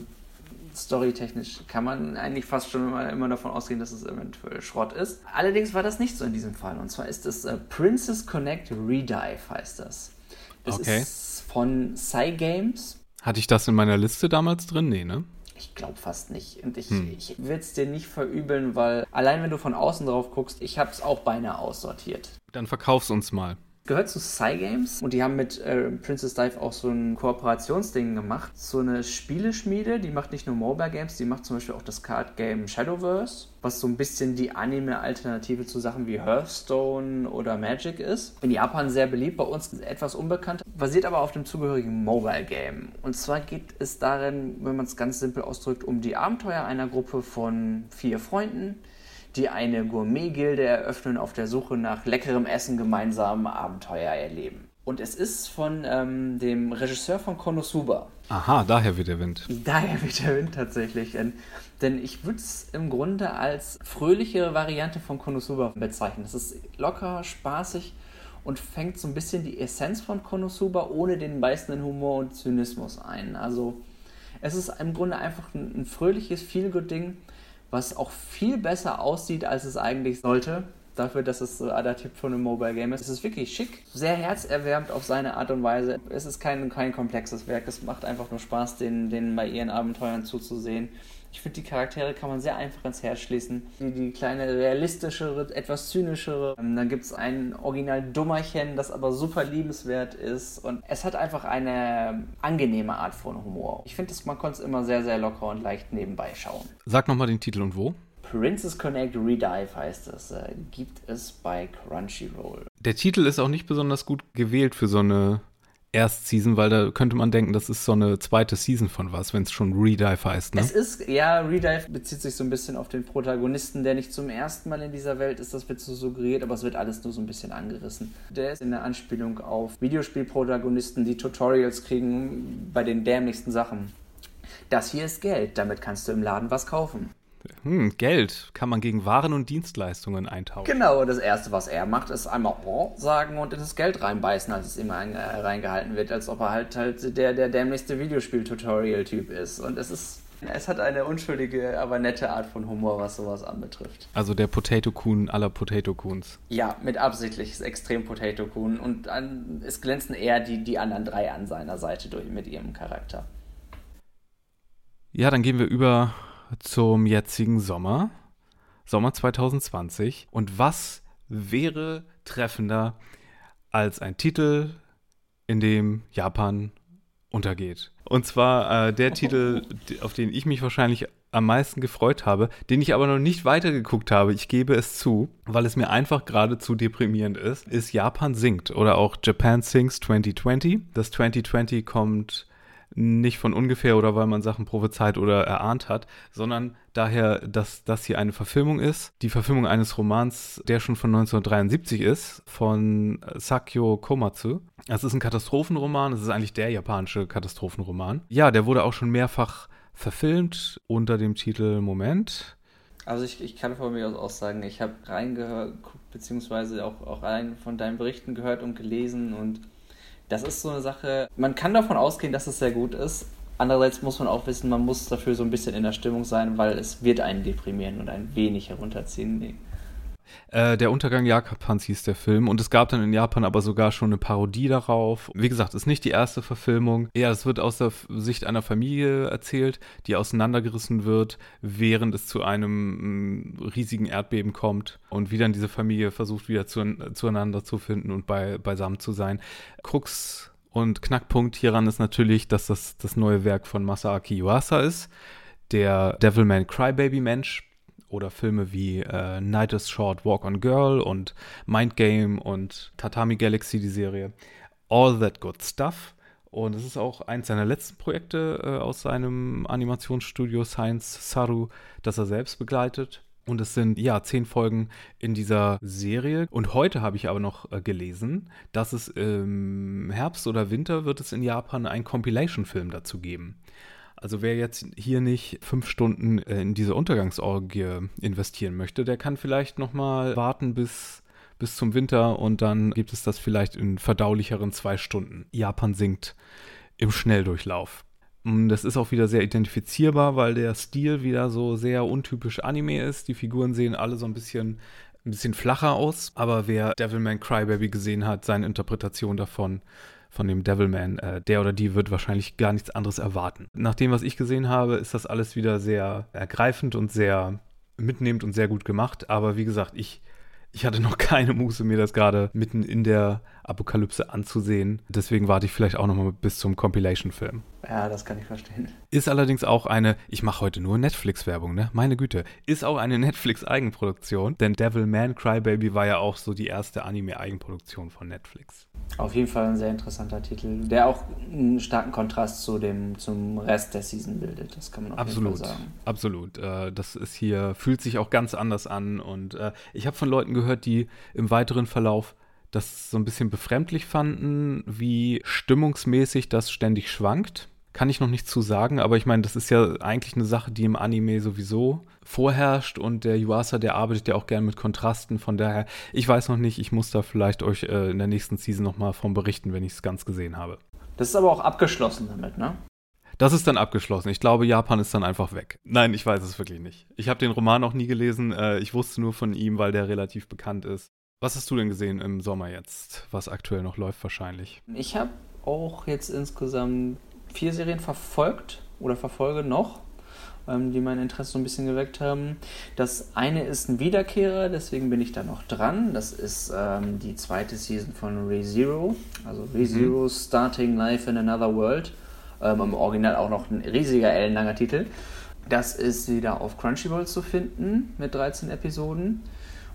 storytechnisch kann man eigentlich fast schon immer, immer, davon ausgehen, dass es eventuell Schrott ist. Allerdings war das nicht so in diesem Fall und zwar ist es äh, Princess Connect Redive heißt das. Das okay. ist von Cygames. Hatte ich das in meiner Liste damals drin? Nee, ne? Ich glaube fast nicht. Und ich, hm. ich will es dir nicht verübeln, weil allein wenn du von außen drauf guckst, ich habe es auch beinahe aussortiert. Dann verkauf's uns mal gehört zu Cygames und die haben mit äh, Princess Dive auch so ein Kooperationsding gemacht. So eine Spieleschmiede, die macht nicht nur Mobile Games, die macht zum Beispiel auch das Card Game Shadowverse, was so ein bisschen die Anime-Alternative zu Sachen wie Hearthstone oder Magic ist. In Japan sehr beliebt, bei uns etwas unbekannt, basiert aber auf dem zugehörigen Mobile Game. Und zwar geht es darin, wenn man es ganz simpel ausdrückt, um die Abenteuer einer Gruppe von vier Freunden die eine Gourmet-Gilde eröffnen, auf der Suche nach leckerem Essen gemeinsam Abenteuer erleben. Und es ist von ähm, dem Regisseur von Konosuba. Aha, daher wird der Wind. Daher wird der Wind tatsächlich. Denn ich würde es im Grunde als fröhliche Variante von Konosuba bezeichnen. Es ist locker, spaßig und fängt so ein bisschen die Essenz von Konosuba ohne den beißenden Humor und Zynismus ein. Also es ist im Grunde einfach ein, ein fröhliches Feel-Good-Ding, was auch viel besser aussieht, als es eigentlich sollte dafür, dass es so adaptiv von einem Mobile Game ist. Es ist wirklich schick, sehr herzerwärmend auf seine Art und Weise. Es ist kein, kein komplexes Werk, es macht einfach nur Spaß, den, den bei ihren Abenteuern zuzusehen. Ich finde, die Charaktere kann man sehr einfach ins Herz schließen. Die, die kleine, realistischere, etwas zynischere. Ähm, dann gibt es ein original Dummerchen, das aber super liebenswert ist. Und es hat einfach eine angenehme Art von Humor. Ich finde, man konnte es immer sehr, sehr locker und leicht nebenbei schauen. Sag nochmal den Titel und wo? Princess Connect Redive heißt es. Äh, gibt es bei Crunchyroll. Der Titel ist auch nicht besonders gut gewählt für so eine Erstseason, weil da könnte man denken, das ist so eine zweite Season von was, wenn es schon Redive heißt, ne? Es ist, ja, Redive bezieht sich so ein bisschen auf den Protagonisten, der nicht zum ersten Mal in dieser Welt ist, das wird so suggeriert, aber es wird alles nur so ein bisschen angerissen. Der ist in der Anspielung auf Videospielprotagonisten, die Tutorials kriegen bei den dämlichsten Sachen. Das hier ist Geld, damit kannst du im Laden was kaufen. Hm, Geld kann man gegen Waren und Dienstleistungen eintauschen. Genau, das Erste, was er macht, ist einmal oh sagen und in das Geld reinbeißen, als es ihm äh, reingehalten wird, als ob er halt, halt der, der dämlichste Videospiel-Tutorial-Typ ist. Und es ist es hat eine unschuldige, aber nette Art von Humor, was sowas anbetrifft. Also der Potato Coon aller Potato Coons. Ja, mit absichtlich ist extrem Potato Coon und an, es glänzen eher die, die anderen drei an seiner Seite durch mit ihrem Charakter. Ja, dann gehen wir über zum jetzigen Sommer, Sommer 2020. Und was wäre treffender als ein Titel, in dem Japan untergeht? Und zwar äh, der Titel, auf den ich mich wahrscheinlich am meisten gefreut habe, den ich aber noch nicht weitergeguckt habe, ich gebe es zu, weil es mir einfach geradezu deprimierend ist, ist Japan singt oder auch Japan Sings 2020. Das 2020 kommt nicht von ungefähr oder weil man Sachen prophezeit oder erahnt hat, sondern daher, dass das hier eine Verfilmung ist. Die Verfilmung eines Romans, der schon von 1973 ist, von Sakyo Komatsu. Es ist ein Katastrophenroman, es ist eigentlich der japanische Katastrophenroman. Ja, der wurde auch schon mehrfach verfilmt unter dem Titel Moment. Also ich, ich kann von mir aus auch sagen, ich habe reingehört, beziehungsweise auch, auch rein von deinen Berichten gehört und gelesen und das ist so eine Sache, man kann davon ausgehen, dass es sehr gut ist. Andererseits muss man auch wissen, man muss dafür so ein bisschen in der Stimmung sein, weil es wird einen deprimieren und ein wenig herunterziehen. Äh, der Untergang Japans hieß der Film und es gab dann in Japan aber sogar schon eine Parodie darauf. Wie gesagt, ist nicht die erste Verfilmung. Ja, es wird aus der Sicht einer Familie erzählt, die auseinandergerissen wird, während es zu einem mm, riesigen Erdbeben kommt und wie dann diese Familie versucht wieder zu, zueinander zu finden und bei, beisammen zu sein. Krux und Knackpunkt hieran ist natürlich, dass das das neue Werk von Masaaki Yuasa ist, der Devilman Crybaby Mensch oder Filme wie äh, Night is Short, Walk on Girl und Mind Game und Tatami Galaxy, die Serie. All That Good Stuff. Und es ist auch eins seiner letzten Projekte äh, aus seinem Animationsstudio Science Saru, das er selbst begleitet. Und es sind ja zehn Folgen in dieser Serie. Und heute habe ich aber noch äh, gelesen, dass es im Herbst oder Winter wird es in Japan einen Compilation-Film dazu geben. Also wer jetzt hier nicht fünf Stunden äh, in diese Untergangsorgie investieren möchte, der kann vielleicht noch mal warten bis bis zum Winter und dann gibt es das vielleicht in verdaulicheren zwei Stunden. Japan singt im Schnelldurchlauf. Mm, das ist auch wieder sehr identifizierbar, weil der Stil wieder so sehr untypisch Anime ist. Die Figuren sehen alle so ein bisschen, ein bisschen flacher aus. Aber wer Devilman Crybaby gesehen hat, seine Interpretation davon von dem Devilman, äh, der oder die wird wahrscheinlich gar nichts anderes erwarten. Nach dem, was ich gesehen habe, ist das alles wieder sehr ergreifend und sehr mitnehmend und sehr gut gemacht. Aber wie gesagt, ich, ich hatte noch keine Muße, mir das gerade mitten in der Apokalypse anzusehen. Deswegen warte ich vielleicht auch noch mal bis zum Compilation-Film. Ja, das kann ich verstehen. Ist allerdings auch eine, ich mache heute nur Netflix-Werbung, ne? Meine Güte. Ist auch eine Netflix-Eigenproduktion, denn Devil Man Crybaby war ja auch so die erste Anime-Eigenproduktion von Netflix. Auf jeden Fall ein sehr interessanter Titel, der auch einen starken Kontrast zu dem, zum Rest der Season bildet. Das kann man auf absolut, jeden Fall sagen. Absolut. Äh, das ist hier, fühlt sich auch ganz anders an. Und äh, ich habe von Leuten gehört, die im weiteren Verlauf das so ein bisschen befremdlich fanden, wie stimmungsmäßig das ständig schwankt. Kann ich noch nicht zu sagen, aber ich meine, das ist ja eigentlich eine Sache, die im Anime sowieso vorherrscht und der Yuasa, der arbeitet ja auch gern mit Kontrasten. Von daher, ich weiß noch nicht, ich muss da vielleicht euch äh, in der nächsten Season nochmal von berichten, wenn ich es ganz gesehen habe. Das ist aber auch abgeschlossen damit, ne? Das ist dann abgeschlossen. Ich glaube, Japan ist dann einfach weg. Nein, ich weiß es wirklich nicht. Ich habe den Roman noch nie gelesen. Äh, ich wusste nur von ihm, weil der relativ bekannt ist. Was hast du denn gesehen im Sommer jetzt, was aktuell noch läuft wahrscheinlich? Ich habe auch jetzt insgesamt vier Serien verfolgt oder verfolge noch, ähm, die mein Interesse so ein bisschen geweckt haben. Das eine ist ein Wiederkehrer, deswegen bin ich da noch dran. Das ist ähm, die zweite Season von ReZero, also ReZero mhm. Starting Life in Another World. Ähm, Im Original auch noch ein riesiger, ellenlanger Titel. Das ist wieder auf Crunchyroll zu finden mit 13 Episoden.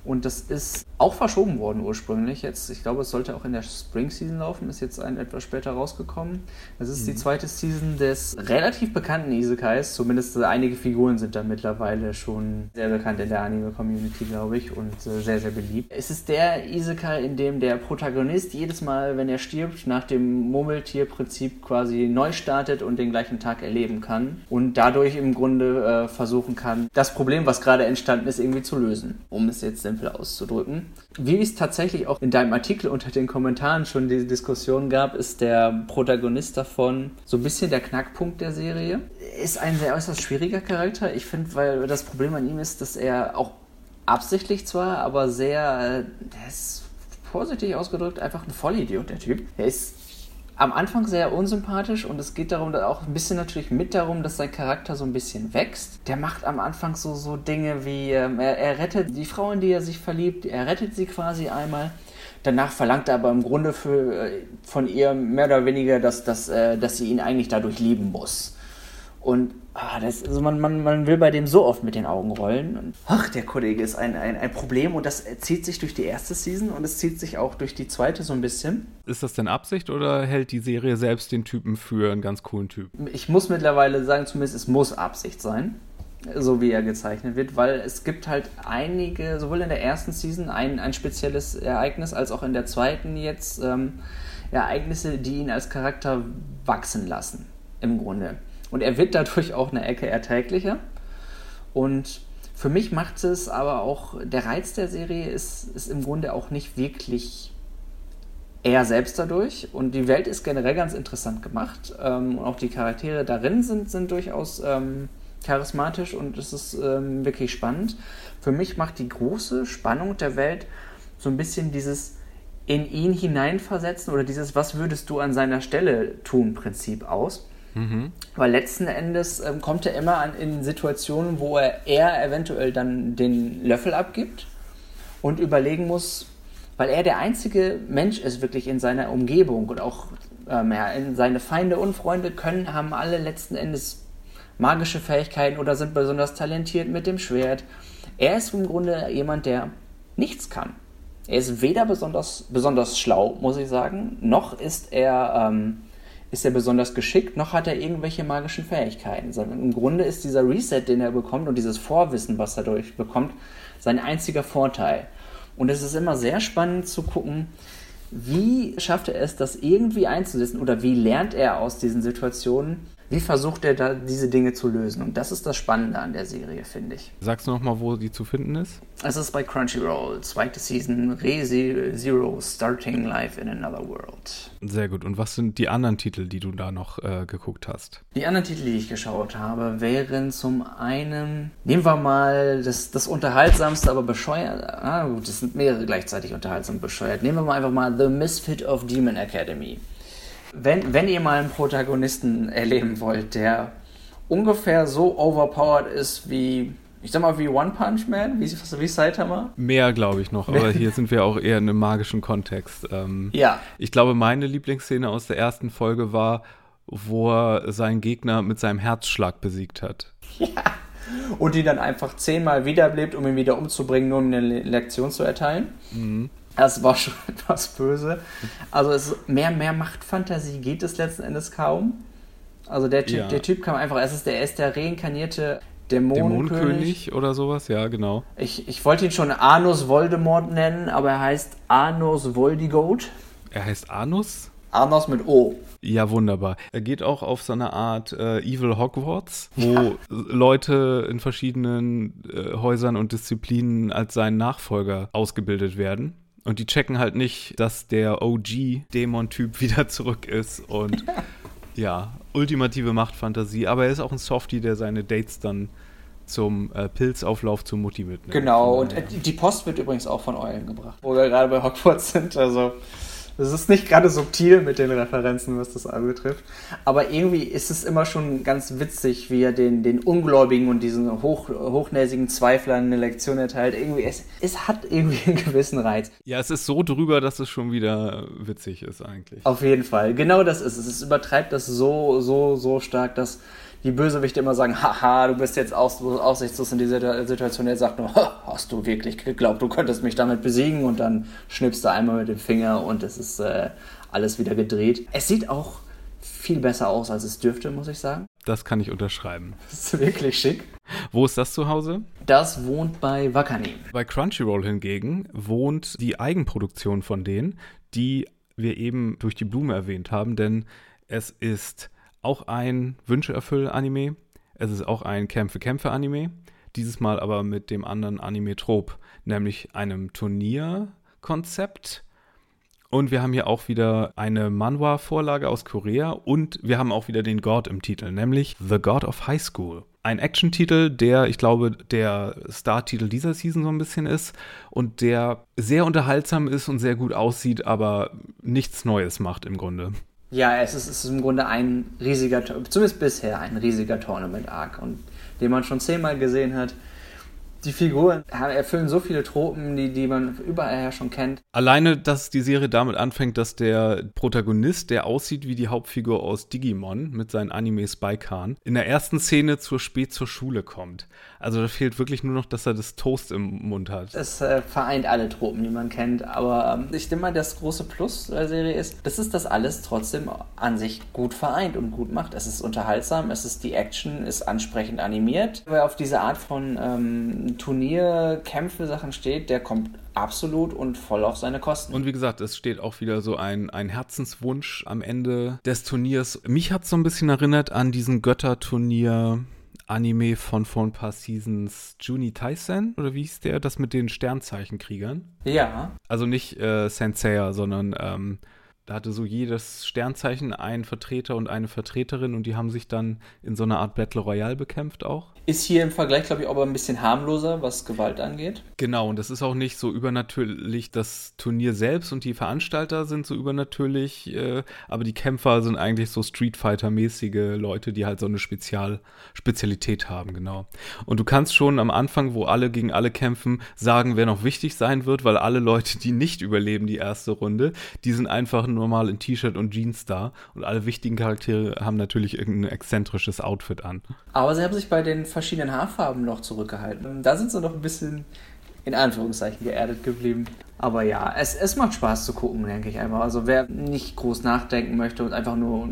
Und das ist auch verschoben worden ursprünglich. Jetzt, ich glaube, es sollte auch in der Spring Season laufen, ist jetzt ein etwas später rausgekommen. Das ist mhm. die zweite Season des relativ bekannten Isekais. Zumindest einige Figuren sind da mittlerweile schon sehr bekannt in der Anime-Community, glaube ich, und äh, sehr, sehr beliebt. Es ist der Isekai, in dem der Protagonist jedes Mal, wenn er stirbt, nach dem Murmeltierprinzip quasi neu startet und den gleichen Tag erleben kann und dadurch im Grunde äh, versuchen kann, das Problem, was gerade entstanden ist, irgendwie zu lösen, um es jetzt simpel auszudrücken. Wie es tatsächlich auch in deinem Artikel unter den Kommentaren schon diese Diskussion gab, ist der Protagonist davon so ein bisschen der Knackpunkt der Serie. Ist ein sehr äußerst schwieriger Charakter. Ich finde, weil das Problem an ihm ist, dass er auch absichtlich zwar, aber sehr, äh, der ist vorsichtig ausgedrückt einfach ein Vollidiot, der Typ. Er ist am Anfang sehr unsympathisch und es geht darum, auch ein bisschen natürlich mit darum, dass sein Charakter so ein bisschen wächst. Der macht am Anfang so, so Dinge wie, ähm, er, er rettet die Frau, in die er sich verliebt, er rettet sie quasi einmal. Danach verlangt er aber im Grunde für, äh, von ihr mehr oder weniger, dass, dass, äh, dass sie ihn eigentlich dadurch lieben muss. Und ah, das, also man, man, man will bei dem so oft mit den Augen rollen. Und, ach, der Kollege ist ein, ein, ein Problem und das zieht sich durch die erste Season und es zieht sich auch durch die zweite so ein bisschen. Ist das denn Absicht oder hält die Serie selbst den Typen für einen ganz coolen Typ? Ich muss mittlerweile sagen, zumindest es muss Absicht sein so wie er gezeichnet wird, weil es gibt halt einige, sowohl in der ersten Season ein, ein spezielles Ereignis, als auch in der zweiten jetzt ähm, Ereignisse, die ihn als Charakter wachsen lassen, im Grunde. Und er wird dadurch auch eine Ecke erträglicher. Und für mich macht es aber auch, der Reiz der Serie ist, ist im Grunde auch nicht wirklich er selbst dadurch. Und die Welt ist generell ganz interessant gemacht. Ähm, und auch die Charaktere darin sind, sind durchaus ähm, charismatisch und es ist ähm, wirklich spannend. Für mich macht die große Spannung der Welt so ein bisschen dieses in ihn hineinversetzen oder dieses Was würdest du an seiner Stelle tun Prinzip aus. Mhm. Weil letzten Endes ähm, kommt er immer an, in Situationen, wo er, er eventuell dann den Löffel abgibt und überlegen muss, weil er der einzige Mensch ist wirklich in seiner Umgebung und auch ähm, ja, seine Feinde und Freunde können, haben alle letzten Endes magische Fähigkeiten oder sind besonders talentiert mit dem Schwert. Er ist im Grunde jemand, der nichts kann. Er ist weder besonders, besonders schlau, muss ich sagen, noch ist er ähm, ist er besonders geschickt, noch hat er irgendwelche magischen Fähigkeiten. Im Grunde ist dieser Reset, den er bekommt und dieses Vorwissen, was er dadurch bekommt, sein einziger Vorteil. Und es ist immer sehr spannend zu gucken, wie schafft er es, das irgendwie einzusetzen oder wie lernt er aus diesen Situationen wie versucht er da diese Dinge zu lösen? Und das ist das Spannende an der Serie, finde ich. Sagst du nochmal, wo die zu finden ist? Es ist bei Crunchyroll, zweite Season, Re-Zero, Starting Life in Another World. Sehr gut. Und was sind die anderen Titel, die du da noch äh, geguckt hast? Die anderen Titel, die ich geschaut habe, wären zum einen, nehmen wir mal das, das unterhaltsamste, aber bescheuert. Ah, gut, das sind mehrere gleichzeitig unterhaltsam bescheuert. Nehmen wir mal einfach mal The Misfit of Demon Academy. Wenn, wenn ihr mal einen Protagonisten erleben wollt, der ungefähr so overpowered ist wie, ich sag mal, wie One Punch Man, wie, wie Saitama? Mehr, glaube ich noch, aber hier sind wir auch eher in einem magischen Kontext. Ähm, ja. Ich glaube, meine Lieblingsszene aus der ersten Folge war, wo er seinen Gegner mit seinem Herzschlag besiegt hat. Ja. Und ihn dann einfach zehnmal wiederbelebt, um ihn wieder umzubringen, nur um eine Lektion zu erteilen. Mhm. Das war schon etwas böse. Also es, mehr, mehr Machtfantasie geht es letzten Endes kaum. Also der Typ, ja. der Typ kam einfach, es ist der, er ist der reinkarnierte Dämonenkönig. Dämonenkönig oder sowas, ja, genau. Ich, ich wollte ihn schon Arnus Voldemort nennen, aber er heißt Arnus Voldigoat. Er heißt Anus? Arnus mit O. Ja, wunderbar. Er geht auch auf so eine Art äh, Evil Hogwarts, wo Leute in verschiedenen äh, Häusern und Disziplinen als seinen Nachfolger ausgebildet werden. Und die checken halt nicht, dass der OG-Dämon-Typ wieder zurück ist und ja, ultimative Machtfantasie. Aber er ist auch ein Softie, der seine Dates dann zum äh, Pilzauflauf zu Mutti mitnimmt. Genau, und äh, die Post wird übrigens auch von Eulen gebracht, wo wir gerade bei Hogwarts sind. Also, das ist nicht gerade subtil mit den Referenzen, was das anbetrifft. Aber irgendwie ist es immer schon ganz witzig, wie er den, den Ungläubigen und diesen hoch, hochnäsigen Zweiflern eine Lektion erteilt. Irgendwie, es, es hat irgendwie einen gewissen Reiz. ja, es ist so drüber, dass es schon wieder witzig ist eigentlich. Auf jeden Fall. Genau das ist es. Es übertreibt das so, so, so stark, dass die Bösewichte immer sagen, haha, du bist jetzt aus, aussichtslos in dieser Situation. Er sagt nur, "Ha, hast du wirklich geglaubt, du könntest mich damit besiegen? Und dann schnippst du einmal mit dem Finger und es ist äh, alles wieder gedreht. Es sieht auch viel besser aus, als es dürfte, muss ich sagen. Das kann ich unterschreiben. Das ist wirklich schick. Wo ist das zu Hause? Das wohnt bei Wakanim. Bei Crunchyroll hingegen wohnt die Eigenproduktion von denen, die wir eben durch die Blume erwähnt haben, denn es ist auch ein Wünsche-Erfüll-Anime, es ist auch ein Kämpfe-Kämpfe-Anime, dieses Mal aber mit dem anderen Anime-Trop, nämlich einem Turnierkonzept. Und wir haben hier auch wieder eine Manhwa-Vorlage aus Korea und wir haben auch wieder den God im Titel, nämlich The God of High School. Ein Action-Titel, der, ich glaube, der Star-Titel dieser Season so ein bisschen ist und der sehr unterhaltsam ist und sehr gut aussieht, aber nichts Neues macht im Grunde. Ja, es ist, es ist im Grunde ein riesiger, zumindest bisher ein riesiger Tournament-Arc und den man schon zehnmal gesehen hat. Die Figuren erfüllen so viele Tropen, die, die man überall her schon kennt. Alleine, dass die Serie damit anfängt, dass der Protagonist, der aussieht wie die Hauptfigur aus Digimon mit seinen Anime Spycan, in der ersten Szene zur spät zur Schule kommt. Also da fehlt wirklich nur noch, dass er das Toast im Mund hat. Es äh, vereint alle Tropen, die man kennt. Aber ähm, ich denke mal, das große Plus der Serie ist, dass es das alles trotzdem an sich gut vereint und gut macht. Es ist unterhaltsam, es ist die Action, ist ansprechend animiert. Wer auf diese Art von ähm, Turnier, Kämpfe, Sachen steht, der kommt absolut und voll auf seine Kosten. Und wie gesagt, es steht auch wieder so ein, ein Herzenswunsch am Ende des Turniers. Mich hat es so ein bisschen erinnert an diesen Götterturnier. Anime von vor ein paar Seasons Juni Taisen oder wie hieß der? Das mit den Sternzeichenkriegern. ja, Also nicht äh, Senseiya, sondern ähm, da hatte so jedes Sternzeichen einen Vertreter und eine Vertreterin und die haben sich dann in so einer Art Battle Royale bekämpft auch. Ist hier im Vergleich, glaube ich, aber ein bisschen harmloser, was Gewalt angeht. Genau, und das ist auch nicht so übernatürlich. Das Turnier selbst und die Veranstalter sind so übernatürlich, äh, aber die Kämpfer sind eigentlich so Street Fighter-mäßige Leute, die halt so eine Spezial Spezialität haben, genau. Und du kannst schon am Anfang, wo alle gegen alle kämpfen, sagen, wer noch wichtig sein wird, weil alle Leute, die nicht überleben die erste Runde, die sind einfach normal in T-Shirt und Jeans da und alle wichtigen Charaktere haben natürlich irgendein exzentrisches Outfit an. Aber sie haben sich bei den verschiedenen Haarfarben noch zurückgehalten. Da sind sie noch ein bisschen in Anführungszeichen geerdet geblieben. Aber ja, es, es macht Spaß zu gucken, denke ich einfach. Also wer nicht groß nachdenken möchte und einfach nur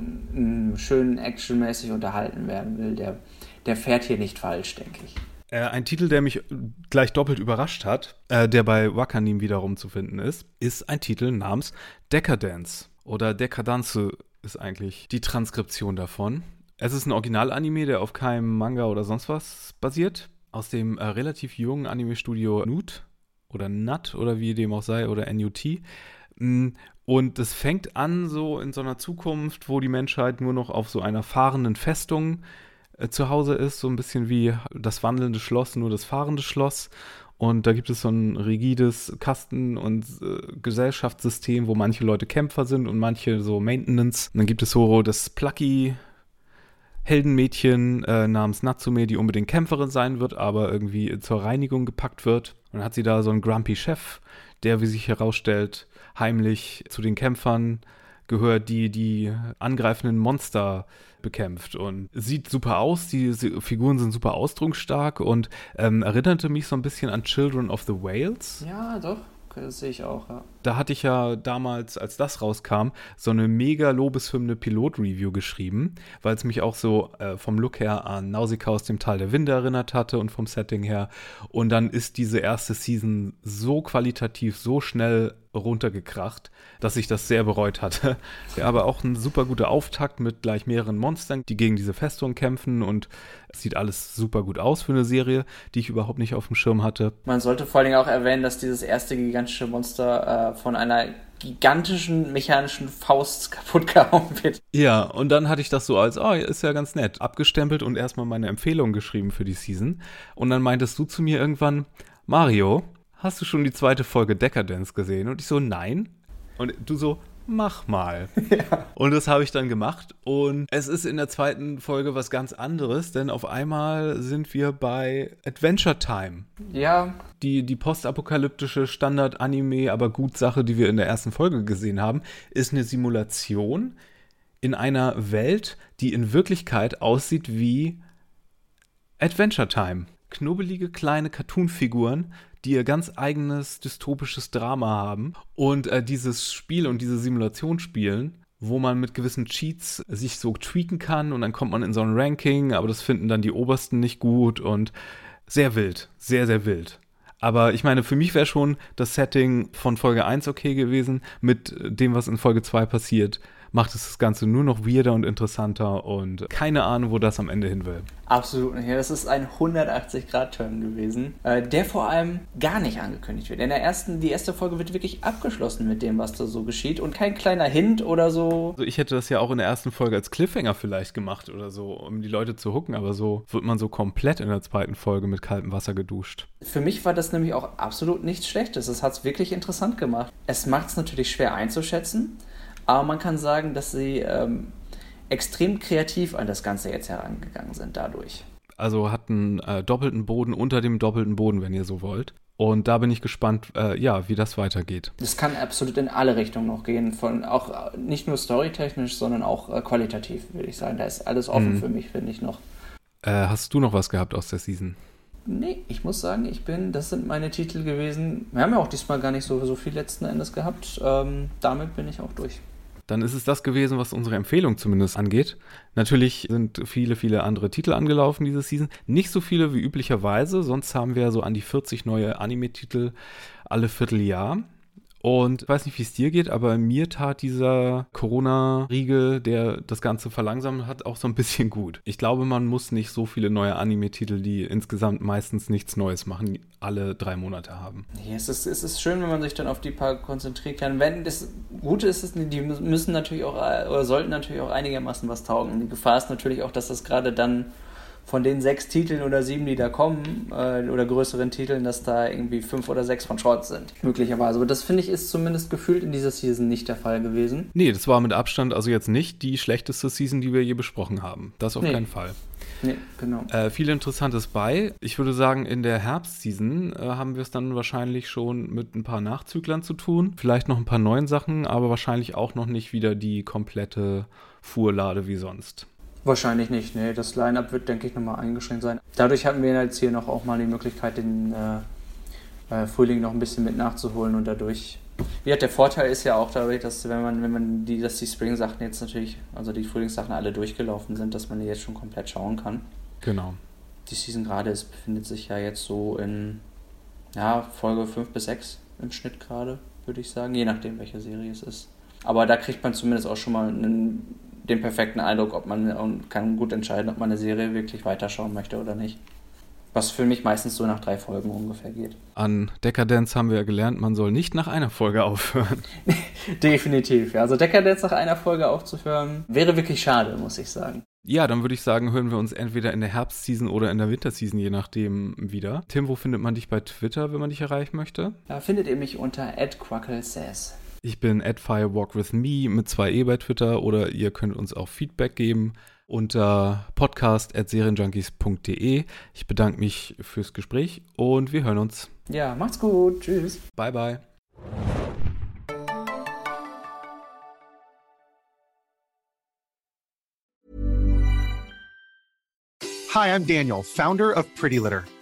schön actionmäßig unterhalten werden will, der, der fährt hier nicht falsch, denke ich. Äh, ein Titel, der mich gleich doppelt überrascht hat, äh, der bei Wakanim wiederum zu finden ist, ist ein Titel namens Decadence oder Decadence ist eigentlich die Transkription davon. Es ist ein Originalanime, der auf keinem Manga oder sonst was basiert, aus dem äh, relativ jungen Anime-Studio Nut oder Nut oder wie dem auch sei oder NUT. Mm, Und es fängt an so in so einer Zukunft, wo die Menschheit nur noch auf so einer fahrenden Festung äh, zu Hause ist, so ein bisschen wie das wandelnde Schloss, nur das fahrende Schloss. Und da gibt es so ein rigides Kasten- und äh, Gesellschaftssystem, wo manche Leute Kämpfer sind und manche so Maintenance. Und dann gibt es so das Plucky Heldenmädchen äh, namens Natsume, die unbedingt Kämpferin sein wird, aber irgendwie zur Reinigung gepackt wird. Und dann hat sie da so einen grumpy Chef, der, wie sich herausstellt, heimlich zu den Kämpfern gehört, die die angreifenden Monster bekämpft und sieht super aus, die Figuren sind super ausdrucksstark und ähm, erinnerte mich so ein bisschen an Children of the Whales. Ja, doch. Das sehe ich auch, ja. Da hatte ich ja damals, als das rauskam, so eine mega Lobeshymne Pilot-Review geschrieben, weil es mich auch so äh, vom Look her an Nausicaa aus dem Tal der Winde erinnert hatte und vom Setting her. Und dann ist diese erste Season so qualitativ, so schnell runtergekracht, dass ich das sehr bereut hatte. Ja, aber auch ein super guter Auftakt mit gleich mehreren Monstern, die gegen diese Festung kämpfen und es sieht alles super gut aus für eine Serie, die ich überhaupt nicht auf dem Schirm hatte. Man sollte vor allen Dingen auch erwähnen, dass dieses erste gigantische Monster äh, von einer gigantischen mechanischen Faust kaputt gehauen wird. Ja, und dann hatte ich das so als, oh, ist ja ganz nett, abgestempelt und erstmal meine Empfehlung geschrieben für die Season. Und dann meintest du zu mir irgendwann, Mario, hast du schon die zweite Folge Decadence gesehen? Und ich so, nein. Und du so, mach mal. Ja. Und das habe ich dann gemacht. Und es ist in der zweiten Folge was ganz anderes, denn auf einmal sind wir bei Adventure Time. Ja. Die, die postapokalyptische Standard-Anime, aber gut Sache, die wir in der ersten Folge gesehen haben, ist eine Simulation in einer Welt, die in Wirklichkeit aussieht wie Adventure Time. Knubbelige kleine Cartoon-Figuren, die ihr ganz eigenes dystopisches Drama haben und äh, dieses Spiel und diese Simulation spielen, wo man mit gewissen Cheats sich so tweaken kann und dann kommt man in so ein Ranking, aber das finden dann die Obersten nicht gut und sehr wild, sehr, sehr wild. Aber ich meine, für mich wäre schon das Setting von Folge 1 okay gewesen mit dem, was in Folge 2 passiert macht es das Ganze nur noch weirder und interessanter und keine Ahnung, wo das am Ende hin will. Absolut nicht. Das ist ein 180-Grad-Turn gewesen, äh, der vor allem gar nicht angekündigt wird. In der ersten, die erste Folge wird wirklich abgeschlossen mit dem, was da so geschieht und kein kleiner Hint oder so. Also ich hätte das ja auch in der ersten Folge als Cliffhanger vielleicht gemacht oder so, um die Leute zu hucken, aber so wird man so komplett in der zweiten Folge mit kaltem Wasser geduscht. Für mich war das nämlich auch absolut nichts Schlechtes. Es hat es wirklich interessant gemacht. Es macht es natürlich schwer einzuschätzen. Aber man kann sagen, dass sie ähm, extrem kreativ an das Ganze jetzt herangegangen sind dadurch. Also hat einen äh, doppelten Boden unter dem doppelten Boden, wenn ihr so wollt. Und da bin ich gespannt, äh, ja, wie das weitergeht. Das kann absolut in alle Richtungen noch gehen, von auch äh, nicht nur storytechnisch, sondern auch äh, qualitativ, würde ich sagen. Da ist alles offen mhm. für mich, finde ich noch. Äh, hast du noch was gehabt aus der Season? Nee, ich muss sagen, ich bin, das sind meine Titel gewesen. Wir haben ja auch diesmal gar nicht so, so viel letzten Endes gehabt. Ähm, damit bin ich auch durch dann ist es das gewesen, was unsere Empfehlung zumindest angeht. Natürlich sind viele, viele andere Titel angelaufen diese Season. Nicht so viele wie üblicherweise, sonst haben wir so an die 40 neue Anime-Titel alle Vierteljahr. Und ich weiß nicht, wie es dir geht, aber mir tat dieser Corona-Riegel, der das Ganze verlangsamt hat, auch so ein bisschen gut. Ich glaube, man muss nicht so viele neue Anime-Titel, die insgesamt meistens nichts Neues machen, alle drei Monate haben. Ja, es ist, es ist schön, wenn man sich dann auf die paar konzentrieren kann. Wenn das Gute ist, ist, die müssen natürlich auch oder sollten natürlich auch einigermaßen was taugen. Die Gefahr ist natürlich auch, dass das gerade dann von den sechs Titeln oder sieben, die da kommen, äh, oder größeren Titeln, dass da irgendwie fünf oder sechs von Short sind. Möglicherweise. Aber das finde ich ist zumindest gefühlt in dieser Season nicht der Fall gewesen. Nee, das war mit Abstand also jetzt nicht die schlechteste Season, die wir je besprochen haben. Das auf nee. keinen Fall. Nee, genau. Äh, viel Interessantes bei. Ich würde sagen, in der Herbstseason äh, haben wir es dann wahrscheinlich schon mit ein paar Nachzüglern zu tun. Vielleicht noch ein paar neuen Sachen, aber wahrscheinlich auch noch nicht wieder die komplette Fuhrlade wie sonst. Wahrscheinlich nicht, nee. Das Line-Up wird, denke ich, nochmal eingeschränkt sein. Dadurch hatten wir jetzt hier noch auch mal die Möglichkeit, den äh, äh, Frühling noch ein bisschen mit nachzuholen und dadurch. Wie hat der Vorteil ist ja auch dadurch, dass wenn man, wenn man die, dass die Spring-Sachen jetzt natürlich, also die Frühlingssachen alle durchgelaufen sind, dass man die jetzt schon komplett schauen kann. Genau. Die Season gerade ist, befindet sich ja jetzt so in ja, Folge 5 bis 6 im Schnitt gerade, würde ich sagen, je nachdem welche Serie es ist. Aber da kriegt man zumindest auch schon mal einen den perfekten Eindruck, ob man und kann gut entscheiden, ob man eine Serie wirklich weiterschauen möchte oder nicht. Was für mich meistens so nach drei Folgen ungefähr geht. An Dekadenz haben wir ja gelernt, man soll nicht nach einer Folge aufhören. Definitiv, ja. Also Dekadenz nach einer Folge aufzuhören, wäre wirklich schade, muss ich sagen. Ja, dann würde ich sagen, hören wir uns entweder in der Herbstseason oder in der Winterseason, je nachdem, wieder. Tim, wo findet man dich bei Twitter, wenn man dich erreichen möchte? Da findet ihr mich unter @quacklesays. Ich bin at firewalkwithme mit zwei E bei Twitter oder ihr könnt uns auch Feedback geben unter podcast.serienjunkies.de. Ich bedanke mich fürs Gespräch und wir hören uns. Ja, macht's gut. Tschüss. Bye, bye. Hi, I'm Daniel, Founder of Pretty Litter.